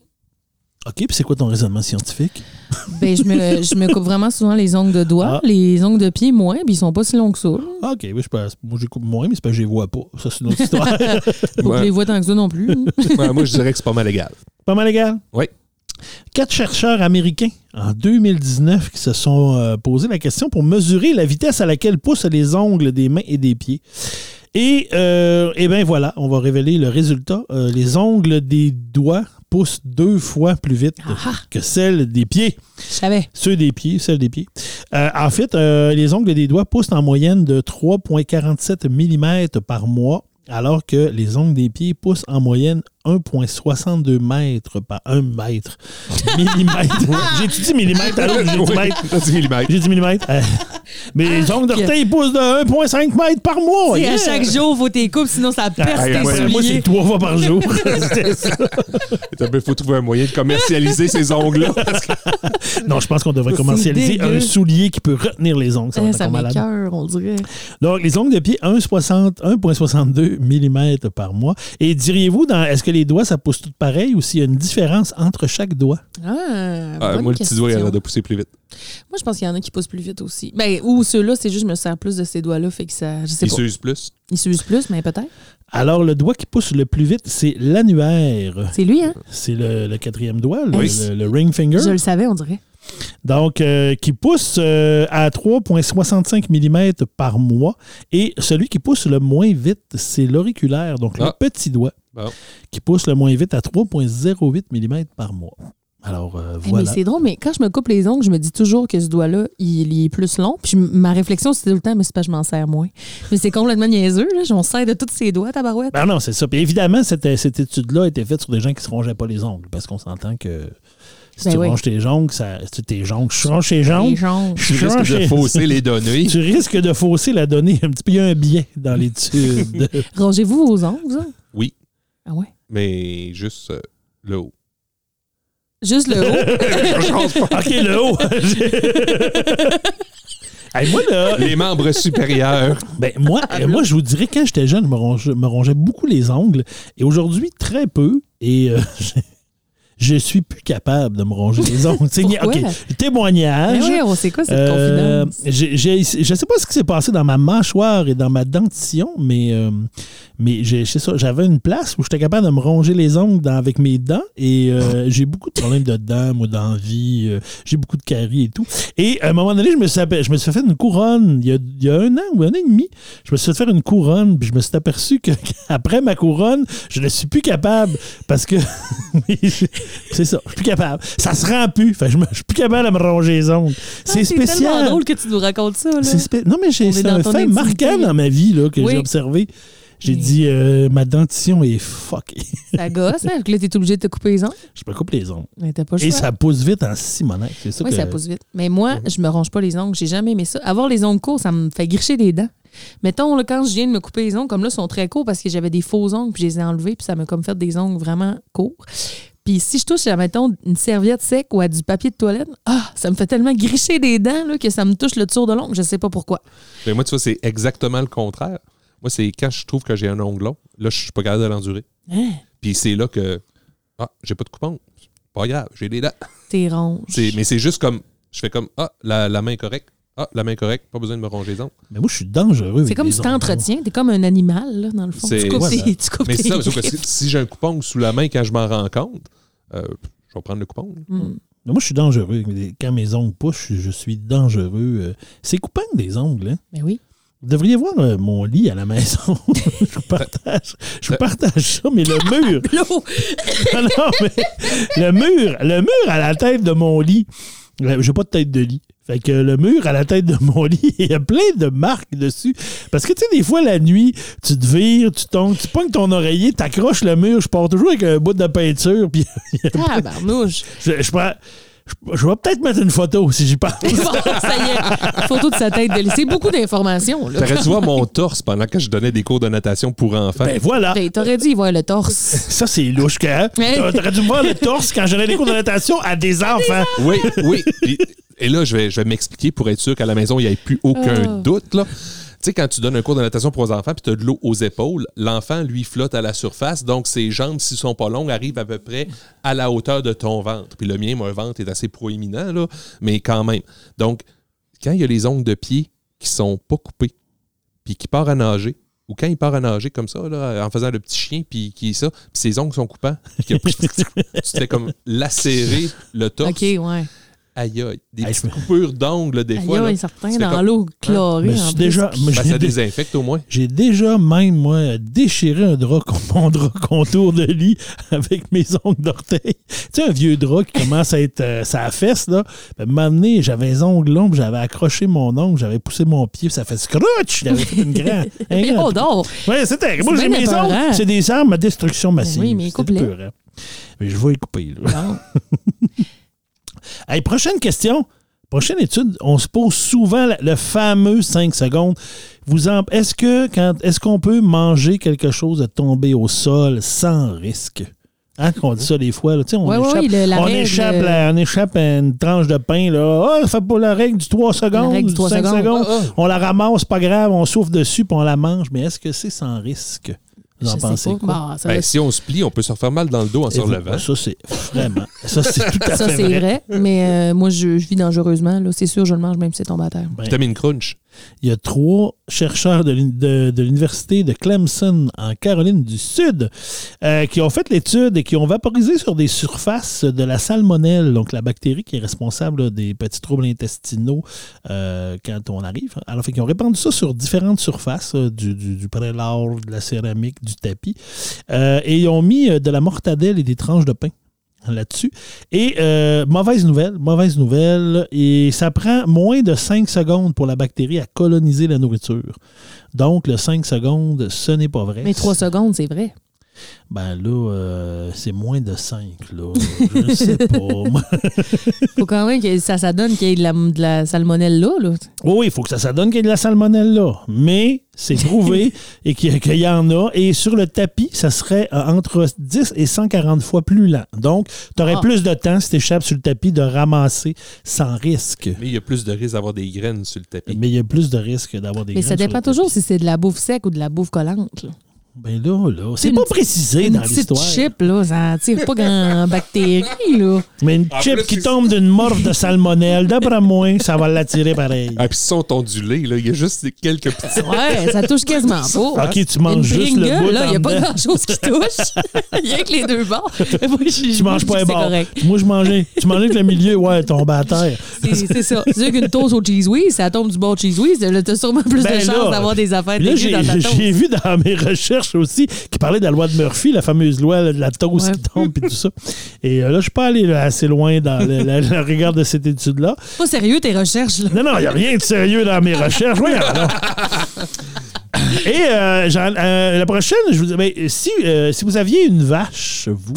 OK, puis c'est quoi ton raisonnement scientifique? Ben, je, me, je me coupe vraiment souvent les ongles de doigts. Ah. Les ongles de pied, moins, puis ils sont pas si longs que ça. là. Ah, OK, oui, je pense, moi, je coupe moins, mais c'est parce que je les vois pas. Ça, c'est une autre histoire. Faut Ouais. je les vois tant que ça non plus. hein. Ouais, moi, je dirais que c'est pas mal égal. Pas mal égal? Oui. Quatre chercheurs américains en 2019 qui se sont euh, posé la question pour mesurer la vitesse à laquelle poussent les ongles des mains et des pieds. Et, euh, eh bien voilà, on va révéler le résultat. Euh, les ongles des doigts poussent deux fois plus vite Ah, ah, que celles des pieds. je savais. Ceux des pieds, celles des pieds. Euh, en fait, euh, les ongles des doigts poussent en moyenne de 3,47 mm par mois, alors que les ongles des pieds poussent en moyenne 1,62 mètres par 1 mètre. Millimètre. J'ai-tu dit millimètre? Alors, j'ai dit mètre. T'as dit millimètre. J'ai dit millimètre. Euh, mais les ongles d'orteil poussent de 1,5 mètres par mois. C'est à Yeah! chaque jour, faut tes coupes, sinon ça perce Ah, tes moi, moi, c'est souliers. trois fois par jour. Il faut trouver un moyen de commercialiser ces ongles-là. que- non, je pense qu'on devrait commercialiser un soulier qui peut retenir les ongles. Ça être ça m'écoeure, on dirait. Donc, les ongles de pied, 1,60 1,62 mm par mois. Et diriez-vous, dans, est-ce que les doigts, ça pousse tout pareil ou s'il y a une différence entre chaque doigt? Ah, Ah, moi, le petit doigt, il a l'air de pousser plus vite. Moi, je pense qu'il y en a qui poussent plus vite aussi. Ben, ou ceux-là, c'est juste je me sers plus de ces doigts-là, fait que ça. Je sais Il pas. s'use plus? Ils s'usent plus, mais peut-être. Alors, le doigt qui pousse le plus vite, c'est l'annulaire. C'est lui, hein? C'est le, le quatrième doigt, le, Oui. le- le ring finger. Je le savais, on dirait. Donc, euh, qui pousse euh, à 3,65 mm par mois. Et celui qui pousse le moins vite, c'est l'auriculaire, donc le Ah. petit doigt, Bon. qui pousse le moins vite à 3,08 mm par mois. Alors, euh, Eh, voilà. Mais c'est drôle, mais quand je me coupe les ongles, je me dis toujours que ce doigt-là, il, il est plus long. Puis ma réflexion, c'est tout le temps, mais c'est pas que je m'en sers moins. Mais c'est complètement niaiseux, là. On se sert de tous ses doigts, tabarouette. Ben non, c'est ça. Puis évidemment, cette, cette étude-là a été faite sur des gens qui se rongeaient pas les ongles, parce qu'on s'entend que si Ben tu oui. ronges tes ongles, ça, si tes ongles, je ronge tes Les ongles, jambes. je Tu risques de fausser les données. Tu risques de fausser la donnée un petit peu. Il y a un biais dans l'étude. Rangez-vous vos ongles, vous autres? Oui. Ah ouais? Mais juste euh, le haut. Juste le haut? OK, le haut. Hey, moi, là, Les membres supérieurs. ben, moi, euh, moi, je vous dirais, quand j'étais jeune, je me rongeais, me rongeais beaucoup les ongles. Et aujourd'hui, très peu. Et euh, je suis plus capable de me ronger les ongles. OK, Mais témoignage. oui, on sait quoi cette Euh, confidence? j'ai- j'ai- je ne sais pas ce qui s'est passé dans ma mâchoire et dans ma dentition, mais, euh, mais j'ai- c'est ça, j'avais une place où j'étais capable de me ronger les ongles dans- avec mes dents et euh, j'ai beaucoup de problèmes de dents, moi, d'envie. euh, j'ai beaucoup de caries et tout. Et à un moment donné, je me suis, je me suis fait une couronne il y, a, il y a un an ou un an et demi. Je me suis fait faire une couronne, puis je me suis aperçu que après ma couronne, je ne suis plus capable parce que c'est ça, je suis plus capable. Ça se rend plus. Que je, me- je suis plus capable de me ronger les ongles. C'est Ah, tellement spécial. drôle que tu nous racontes ça, là. C'est spé- Non, mais j'ai- c'est un fait marquant dans ma vie là, que Oui. j'ai observé. J'ai Oui. dit, euh, ma dentition est fuckée. Ça gosse, hein? que Là, t'es obligé de te couper les ongles? je me coupe les ongles. Mais t'as pas le Et choix. ça pousse vite en simonac. C'est ça Oui, que... ça pousse vite. Mais moi, je me ronge pas les ongles. J'ai jamais aimé ça. Avoir les ongles courts, ça me fait gricher les dents. Mettons, là, quand je viens de me couper les ongles, comme là, ils sont très courts parce que j'avais des faux ongles, puis je les ai enlevés, puis ça m'a comme fait des ongles vraiment courts. Puis si je touche, à, mettons, une serviette sec ou à du papier de toilette, ah, ça me fait tellement gricher des dents là, que ça me touche le tour de l'ongle. Je sais pas pourquoi. Mais moi, tu vois, c'est exactement le contraire. Moi, c'est quand je trouve que j'ai un ongle long, là, je suis pas capable de l'endurer. Hein? Puis c'est là que. Ah, j'ai pas de coupon. Pas grave, j'ai des dents. T'es ronge. C'est- Mais c'est juste comme. Je fais comme. Ah, la, la main est correcte. Ah, la main est correcte. Pas besoin de me ronger les ongles. Mais moi, je suis dangereux. C'est comme les tu t'entretiens. T'es comme un animal, là, dans le fond. C'est- Tu coupes, Voilà. tes, tu coupes Mais c'est ça, sauf que si, si j'ai un coupon sous la main quand je m'en rends compte, euh, je vais prendre le coupon. Mais moi, je suis dangereux. Quand mes ongles poussent, je, je suis dangereux. Euh, C'est coupant des ongles. Hein? Mais oui. Vous devriez voir euh, mon lit à la maison. je vous partage, je vous partage ça, mais le mur. Non, non, mais le mur, le mur à la tête de mon lit. euh, J'ai pas de tête de lit. Fait que le mur à la tête de mon lit, il y a plein de marques dessus. Parce que tu sais, des fois, la nuit, tu te vires, tu tombes, tu pognes ton oreiller, t'accroches le mur. Je pars toujours avec un bout de peinture. Puis Tabarnouche. je, je prends- je- je vais peut-être mettre une photo si j'y pense. Bon, ça y est. Photo de sa tête de C'est beaucoup d'informations. là. T'aurais dû voir mon torse pendant que je donnais des cours de natation pour enfants. Ben voilà. Ben, T'aurais dû y voir le torse. Ça, c'est louche, hein? T'aurais dû voir le torse quand j'allais des cours de natation à des enfants. Oui, oui. Et là, je vais, je vais m'expliquer pour être sûr qu'à la maison, il n'y ait plus aucun Ah. doute. Là. Tu sais, quand tu donnes un cours de natation pour les enfants puis tu as de l'eau aux épaules, l'enfant, lui, flotte à la surface. Donc, ses jambes, s'ils sont pas longues, arrivent à peu près à la hauteur de ton ventre. Puis le mien, mon ventre est assez proéminent, là, mais quand même. Donc, quand il y a les ongles de pied qui sont pas coupés puis qui part à nager, ou quand il part à nager comme ça, en faisant le petit chien, puis qui ça, puis ses ongles sont coupants, puis tu fais comme lacérer le torse. OK, ouais. Aïe aïe. Des Aïe, petites je me- coupures d'ongles, des fois. là. aïe, certain, Tu fais dans comme- l'eau chlorée. Mais en je suis plus. déjà. moi, Ben, j'ai ça dé- désinfecte au moins. J'ai déjà même, moi, déchiré un drap, mon drap contour de lit avec mes ongles d'orteil. Tu sais, un vieux drap qui commence à être euh, sa fesse, là. Ben, m'amener, j'avais les ongles longs, puis j'avais accroché mon ongle, j'avais poussé mon pied, puis ça fait scrooch! J'avais fait une grande. un Mais grand oh, donc. Ouais, c'était. Moi, C'est j'ai bien mes épeurant. ongles, c'est des armes à destruction massive. Oui, mais C'est coupe-les. épeurant. Mais je vais les couper, là. Bon. Hey, prochaine question. Prochaine étude, on se pose souvent le fameux 5 secondes. Vous en, est-ce que quand est-ce qu'on peut manger quelque chose de tomber au sol sans risque? Hein, qu'on dit ça des fois. Là, on Ouais, échappe, ouais, le- la on, règle, échappe la- on échappe à une tranche de pain. Là. Ah, ça fait pas la règle du 3 secondes, du du 3 5 secondes. secondes. Ah, ah. On la ramasse, pas grave, on souffle dessus puis on la mange. Mais est-ce que c'est sans risque? Vous en Je sais pensez pas. quoi? Bon, ça, Ben, si on se plie, on peut se refaire mal dans le dos en se relevant. Ça, c'est vraiment. Ça, c'est tout à ça, fait c'est vrai. Mais euh, moi, je, je vis dangereusement. là. C'est sûr, je le mange même si c'est tombé à terre. Ben, Vitamine crunch. Il y a trois chercheurs de l'uni- de- de l'université de Clemson en Caroline du Sud euh, qui ont fait l'étude et qui ont vaporisé sur des surfaces de la salmonelle, donc la bactérie qui est responsable des petits troubles intestinaux euh, quand on arrive. Alors, qu'ils ont répandu ça sur différentes surfaces, euh, du, du, de la céramique, du tapis, et ils ont mis de la mortadelle et des tranches de pain là-dessus. Et euh, mauvaise nouvelle, mauvaise nouvelle, et ça prend moins de 5 secondes pour la bactérie à coloniser la nourriture. Donc, le 5 secondes, ce n'est pas vrai. Mais 3 secondes, c'est vrai. Ben là, euh, c'est moins de 5, là. Je ne sais pas. faut quand même que ça, ça donne qu'il y ait de la, de la salmonelle là. là. Oui, il faut que ça, ça donne qu'il y ait de la salmonelle là. Mais c'est prouvé et qu'il y, en a. Et sur le tapis, ça serait euh, entre 10 et 140 fois plus lent. Donc, tu aurais Ah. plus de temps, si tu échappes sur le tapis, de ramasser sans risque. Mais il y a plus de risque d'avoir des graines sur le tapis. Mais il y a plus de risque d'avoir des Mais ça graines sur dépend le toujours tapis. si c'est de la bouffe sec ou de la bouffe collante. là. Ben là, là, c'est Une pas précisé Une dans l'histoire. chip, là, ça attire pas grand bactéries, là. Mais une En chip plus, qui tombe d'une morve de salmonelle, d'après moi, ça va l'attirer pareil. Ah, puis ils sont ondulés, là. Il y a juste quelques petits. Ouais, ça touche quasiment pas. Ok, tu manges Une juste le bout là, il n'y a pas grand-chose qui touche. Il y a que les deux bords. Moi, je- Tu manges pas je un dis que bord. C'est correct. Moi, je mangeais. Tu mangeais que le milieu, ouais, tombe à terre. C'est ça. C'est sûr qu'une toast au cheese whiz, ça tombe du bord cheese whiz, là, t'as sûrement plus Ben de là, chances d'avoir des affaires dans ta toast. j'ai vu dans mes recherches aussi qui parlait de la loi de Murphy, la fameuse loi de la toast Ouais. qui tombe et tout ça. Et euh, là, je suis pas allé là, assez loin dans le, regard de cette étude-là. Pas sérieux tes recherches, là. Non, non, il n'y a rien de sérieux dans mes recherches. Et euh, euh, la prochaine, je vous dis, ben, si, si vous aviez une vache, vous,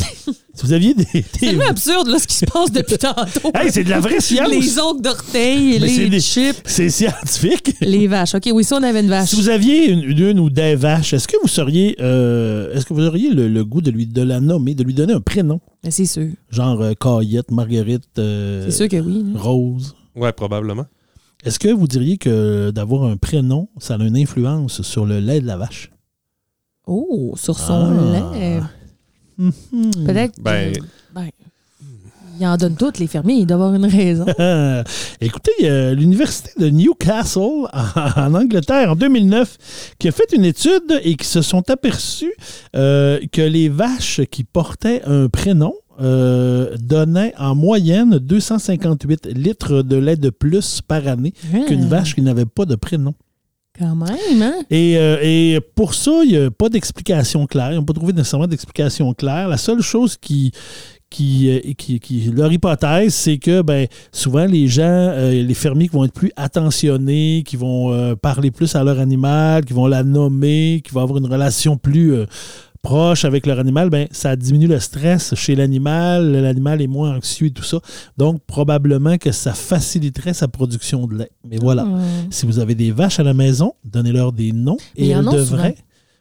si vous aviez des. C'est des- tellement absurde, là, ce qui se passe depuis tantôt. Hey, c'est de la vraie science. Les ongles d'orteil, les des- chips, C'est scientifique. les vaches. OK, oui, si on avait une vache. Si vous aviez une, une ou des vaches, est-ce que vous seriez, euh, est-ce que vous auriez le, le goût de lui de la nommer, de lui donner un prénom, Ben, c'est sûr. genre euh, Caillette, Marguerite, euh, C'est sûr que oui. là. Rose? Ouais, probablement. Est-ce que vous diriez que d'avoir un prénom, ça a une influence sur le lait de la vache? Oh, sur son Ah. lait. Mhm. Peut-être. que- Ben- ben, ils en donnent toutes, les fermiers. Ils doivent avoir une raison. Euh, écoutez, il y a l'Université de Newcastle en, en Angleterre en 2009 qui a fait une étude et qui se sont aperçus euh, que les vaches qui portaient un prénom euh, donnaient en moyenne 258 litres de lait de plus par année qu'une Ah. vache qui n'avait pas de prénom. Quand même, hein? Et, euh, pour ça, il n'y a pas d'explication claire. Ils n'ont pas trouvé nécessairement d'explication claire. La seule chose qui, qui, euh, qui, leur hypothèse, c'est que ben, souvent les gens, euh, les fermiers qui vont être plus attentionnés, qui vont parler plus à leur animal, qui vont la nommer, qui vont avoir une relation plus proche avec leur animal, ben, ça diminue le stress chez l'animal, l'animal est moins anxieux et tout ça. Donc, probablement que ça faciliterait sa production de lait. Mais voilà. Hum. Si vous avez des vaches à la maison, donnez-leur des noms et elles devraient.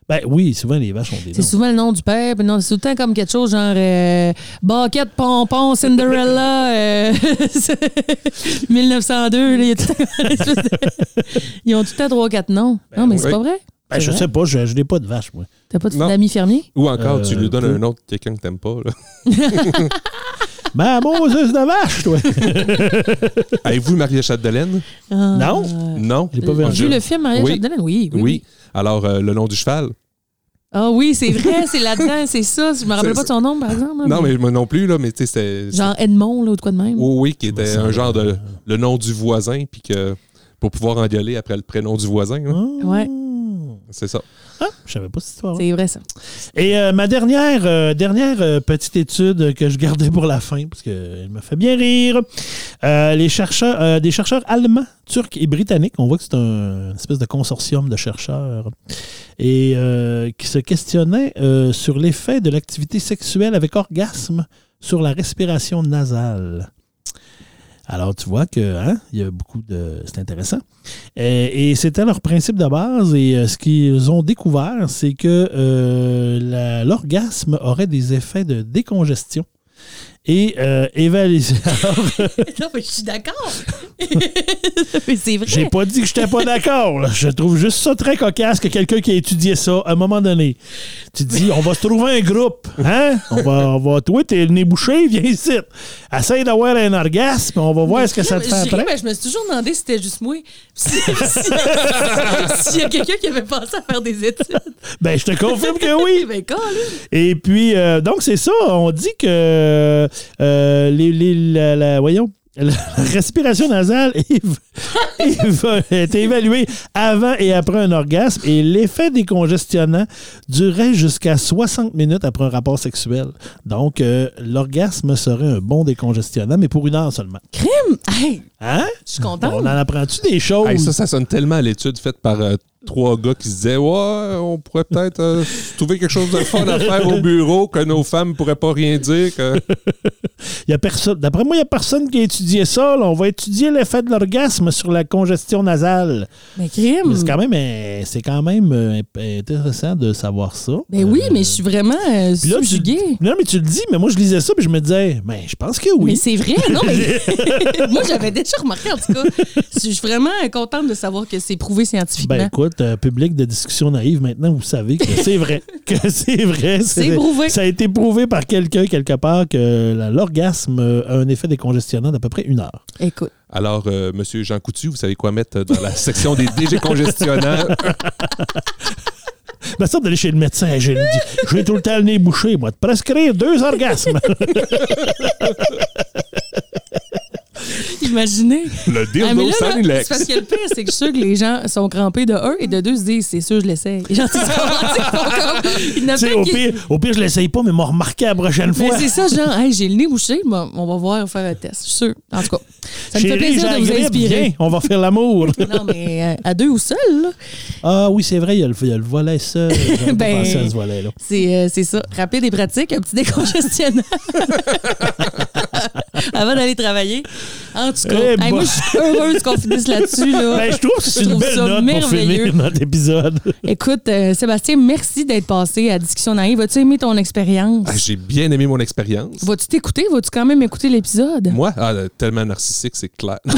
Ben oui, souvent les vaches ont des C'est noms. souvent le nom du père, non, c'est tout le temps comme quelque chose genre euh, Baquette, Pompon, Cinderella, euh, 1902. là, il y a tout le temps une espèce de- Ils ont tout le temps 3-4 noms. non, mais c'est pas vrai. Ben, je C'est sais pas, je, je n'ai pas de vache, moi. T'as pas de Non. d'amis fermiers? Ou encore, tu Euh, lui donnes peu. un autre quelqu'un que t'aimes pas. là. Ben, Moses de vache, toi! Avez-vous Maria Chapdelaine? Ah. Non? Non. Je l'ai pas vu. Le film Maria Oui. Chapdelaine? Oui, oui. Oui. Alors, euh, le nom du cheval? Ah oui, c'est vrai, c'est là-dedans, c'est ça. Je me rappelle C'est- pas de son nom, par exemple. là, Non, mais moi non plus, là, mais tu sais, c'était. Genre Edmond, là, ou de quoi de même. Oui, oui, qui était un genre de. euh, Le nom du voisin, puis que. Pour pouvoir engueuler après le prénom du voisin. là. Ouais. C'est ça. Ah, je savais pas cette histoire. C'est vrai, ça. Et euh, ma dernière, euh, dernière euh, petite étude que je gardais pour la fin, parce qu'elle me fait bien rire. Les chercheurs, des chercheurs allemands, turcs et britanniques, on voit que c'est un une espèce de consortium de chercheurs, et qui se questionnaient sur l'effet de l'activité sexuelle avec orgasme sur la respiration nasale. Alors, tu vois que hein, il y a beaucoup de. C'est intéressant. Euh, et c'était leur principe de base. Et euh, ce qu'ils ont découvert, c'est que euh, l'orgasme aurait des effets de décongestion. Et euh, non, mais je suis d'accord. mais c'est vrai. j'ai pas dit que j'étais pas d'accord. là. Je trouve juste ça très cocasse que quelqu'un qui a étudié ça, à un moment donné, tu te dis, on va se trouver un groupe. Hein? On va, on va toi, t'es le nez bouché, viens ici. Essaye d'avoir un orgasme, on va voir ce que ça te fait après. ben, je me suis toujours demandé si c'était juste moi. Si- si- S'il y a quelqu'un qui avait pensé à faire des études. Ben, je te confirme que oui. Ben. Et puis, euh, donc, c'est ça. On dit que euh, les, les- la, la- voyons, la respiration nasale est évaluée avant et après un orgasme et l'effet décongestionnant durait jusqu'à 60 minutes après un rapport sexuel. Donc, euh, l'orgasme serait un bon décongestionnant, mais pour une heure seulement. Crime! Hey, Hein? je suis contente. On en apprend-tu des choses? Hey, ça, ça sonne tellement à l'étude faite par euh, trois gars qui se disaient Ouais, on pourrait peut-être euh, trouver quelque chose de fun à faire au bureau que nos femmes pourraient pas rien dire. Que... Il y a personne. D'après moi, il n'y a personne qui a étudié ça. là. On va étudier l'effet de l'orgasme sur la congestion nasale. Mais crime! Mais C'est quand même, euh, c'est quand même euh, intéressant de savoir ça. Ben oui, Euh, mais je suis vraiment euh, subjuguée. Non, mais tu le dis, mais moi, je lisais ça, puis je me disais, ben, je pense que Mais oui. c'est vrai, non, mais moi j'avais déjà remarqué en tout cas. Je suis vraiment contente de savoir que c'est prouvé scientifiquement. Ben écoute, euh, public de discussion naïve, maintenant, vous savez que c'est vrai. que c'est vrai. C'est prouvé. Ça a été prouvé par quelqu'un, quelque part, que l'orgasme a un effet décongestionnant d'à peu près une heure. Écoute, Alors, euh, Monsieur Jean Coutu, vous savez quoi mettre dans la section des dégécongestionnants? Ben ça, d'aller chez le médecin, j'ai tout le temps le nez bouché, moi, de prescrire deux orgasmes. imaginez. Le Ah, mais dildo là, là, c'est parce que le pire, c'est que je suis sûre que les gens sont crampés de un et de deux se disent c'est sûr, je l'essaye. Genre, tu sais, au pire, au pire, je l'essaye pas, mais m'a remarqué la prochaine Mais fois. c'est ça, genre, hey, j'ai le nez bouché, bon, on va voir faire un test, je suis sûre. En tout cas, ça me fait plaisir de vous inspirer. on va faire l'amour. Non, mais euh, à deux ou seul, là, Ah oui, c'est vrai, il y, a le, il y a le volet seul. Ben, ce c'est euh, c'est ça. Rapide et pratique, un petit décongestionnant. Avant d'aller travailler. En tout cas, Eh hey, moi, je suis heureuse qu'on finisse là-dessus. Là. Ben, je trouve que c'est une belle ça note pour merveilleux. finir notre épisode. Écoute, euh, Sébastien, merci d'être passé à Discussion Naïve. Vas-tu aimer ton expérience? Ah, J'ai bien aimé mon expérience. Vas-tu t'écouter? Vas-tu quand même écouter l'épisode? Moi, ah, tellement narcissique, c'est clair.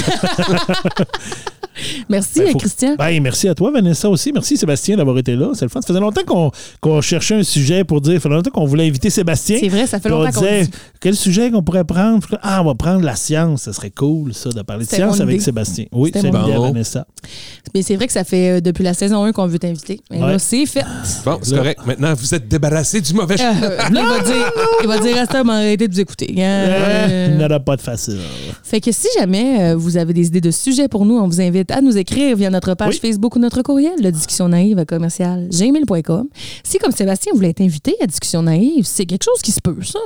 Merci, Ben, faut- Christian. Ben, merci à toi, Vanessa, aussi. Merci, Sébastien, d'avoir été là. C'est le fun. Ça faisait longtemps qu'on qu'on cherchait un sujet pour dire. Ça faisait longtemps qu'on voulait inviter Sébastien. C'est vrai, ça fait longtemps qu'on le disait, dit. quel sujet qu'on pourrait prendre? Ah, on va prendre la science. Ça serait cool, ça, de parler de science avec idée. Sébastien. Oui, c'est idée. Vanessa. Mais c'est vrai que ça fait euh, depuis la saison 1 qu'on veut t'inviter. Mais Ouais. là, c'est fait. Bon, c'est Là. correct. Maintenant, vous êtes débarrassé du mauvais. Euh, il va dire, il va dire à ça, arrêtez de vous écouter. hein. Euh, Euh, Il n'aura pas de facile. Fait que si jamais euh, vous avez des idées de sujets pour nous, on vous invite invite à nous écrire via notre page Oui. Facebook ou notre courriel, le discussion naïve à commercial gmail.com. Si, comme Sébastien, vous voulez être invité à Discussion naïve, c'est quelque chose qui se peut, ça.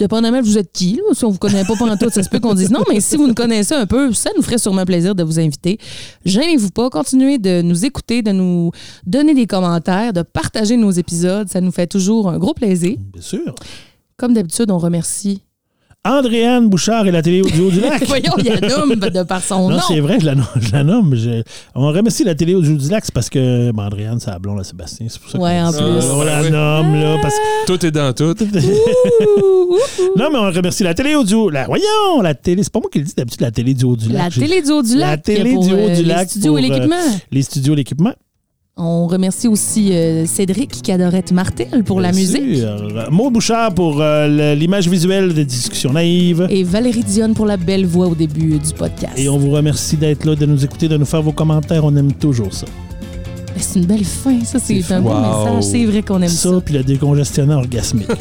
Dépendamment de vous êtes qui, là. si on vous connaît pas pendant ça se peut qu'on dise non, mais si vous nous connaissez un peu, ça nous ferait sûrement plaisir de vous inviter. Gênez-vous pas, continuez de nous écouter, de nous donner des commentaires, de partager nos épisodes. Ça nous fait toujours un gros plaisir. Bien sûr. Comme d'habitude, on remercie. Andréane Bouchard et la télé audio du lac. Voyons, il y a nomme de par son Non, nom. c'est vrai, je la, je la nomme. Je- On remercie la télé audio du lac, c'est parce que ben, Andréane, c'est la blonde à Sébastien. C'est pour ça Ouais, qu'on- en Euh, plus. on la nomme, là, parce Tout est dans tout. non, mais on remercie la télé audio. La, voyons, la télé. C'est pas moi qui le dis d'habitude, la télé du haut du lac. La télé du haut du La lac. télé pour, du haut euh, du les lac studios et euh, l'équipement. Les studios, l'équipement. On remercie aussi euh, Cédric Cadorette Martel pour la Bien musique. sûr. Maud Bouchard pour euh, l'image visuelle de Discussion Naïve. Et Valérie Dionne pour la belle voix au début du podcast. Et on vous remercie d'être là, de nous écouter, de nous faire vos commentaires. On aime toujours ça. Ben, C'est une belle fin, ça. C'est C'est un beau. Wow. message. C'est vrai qu'on aime ça. Ça, puis le décongestionnaire orgasmique.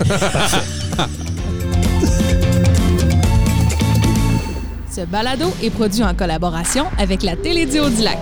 Ce balado est produit en collaboration avec la Télédio du Lac.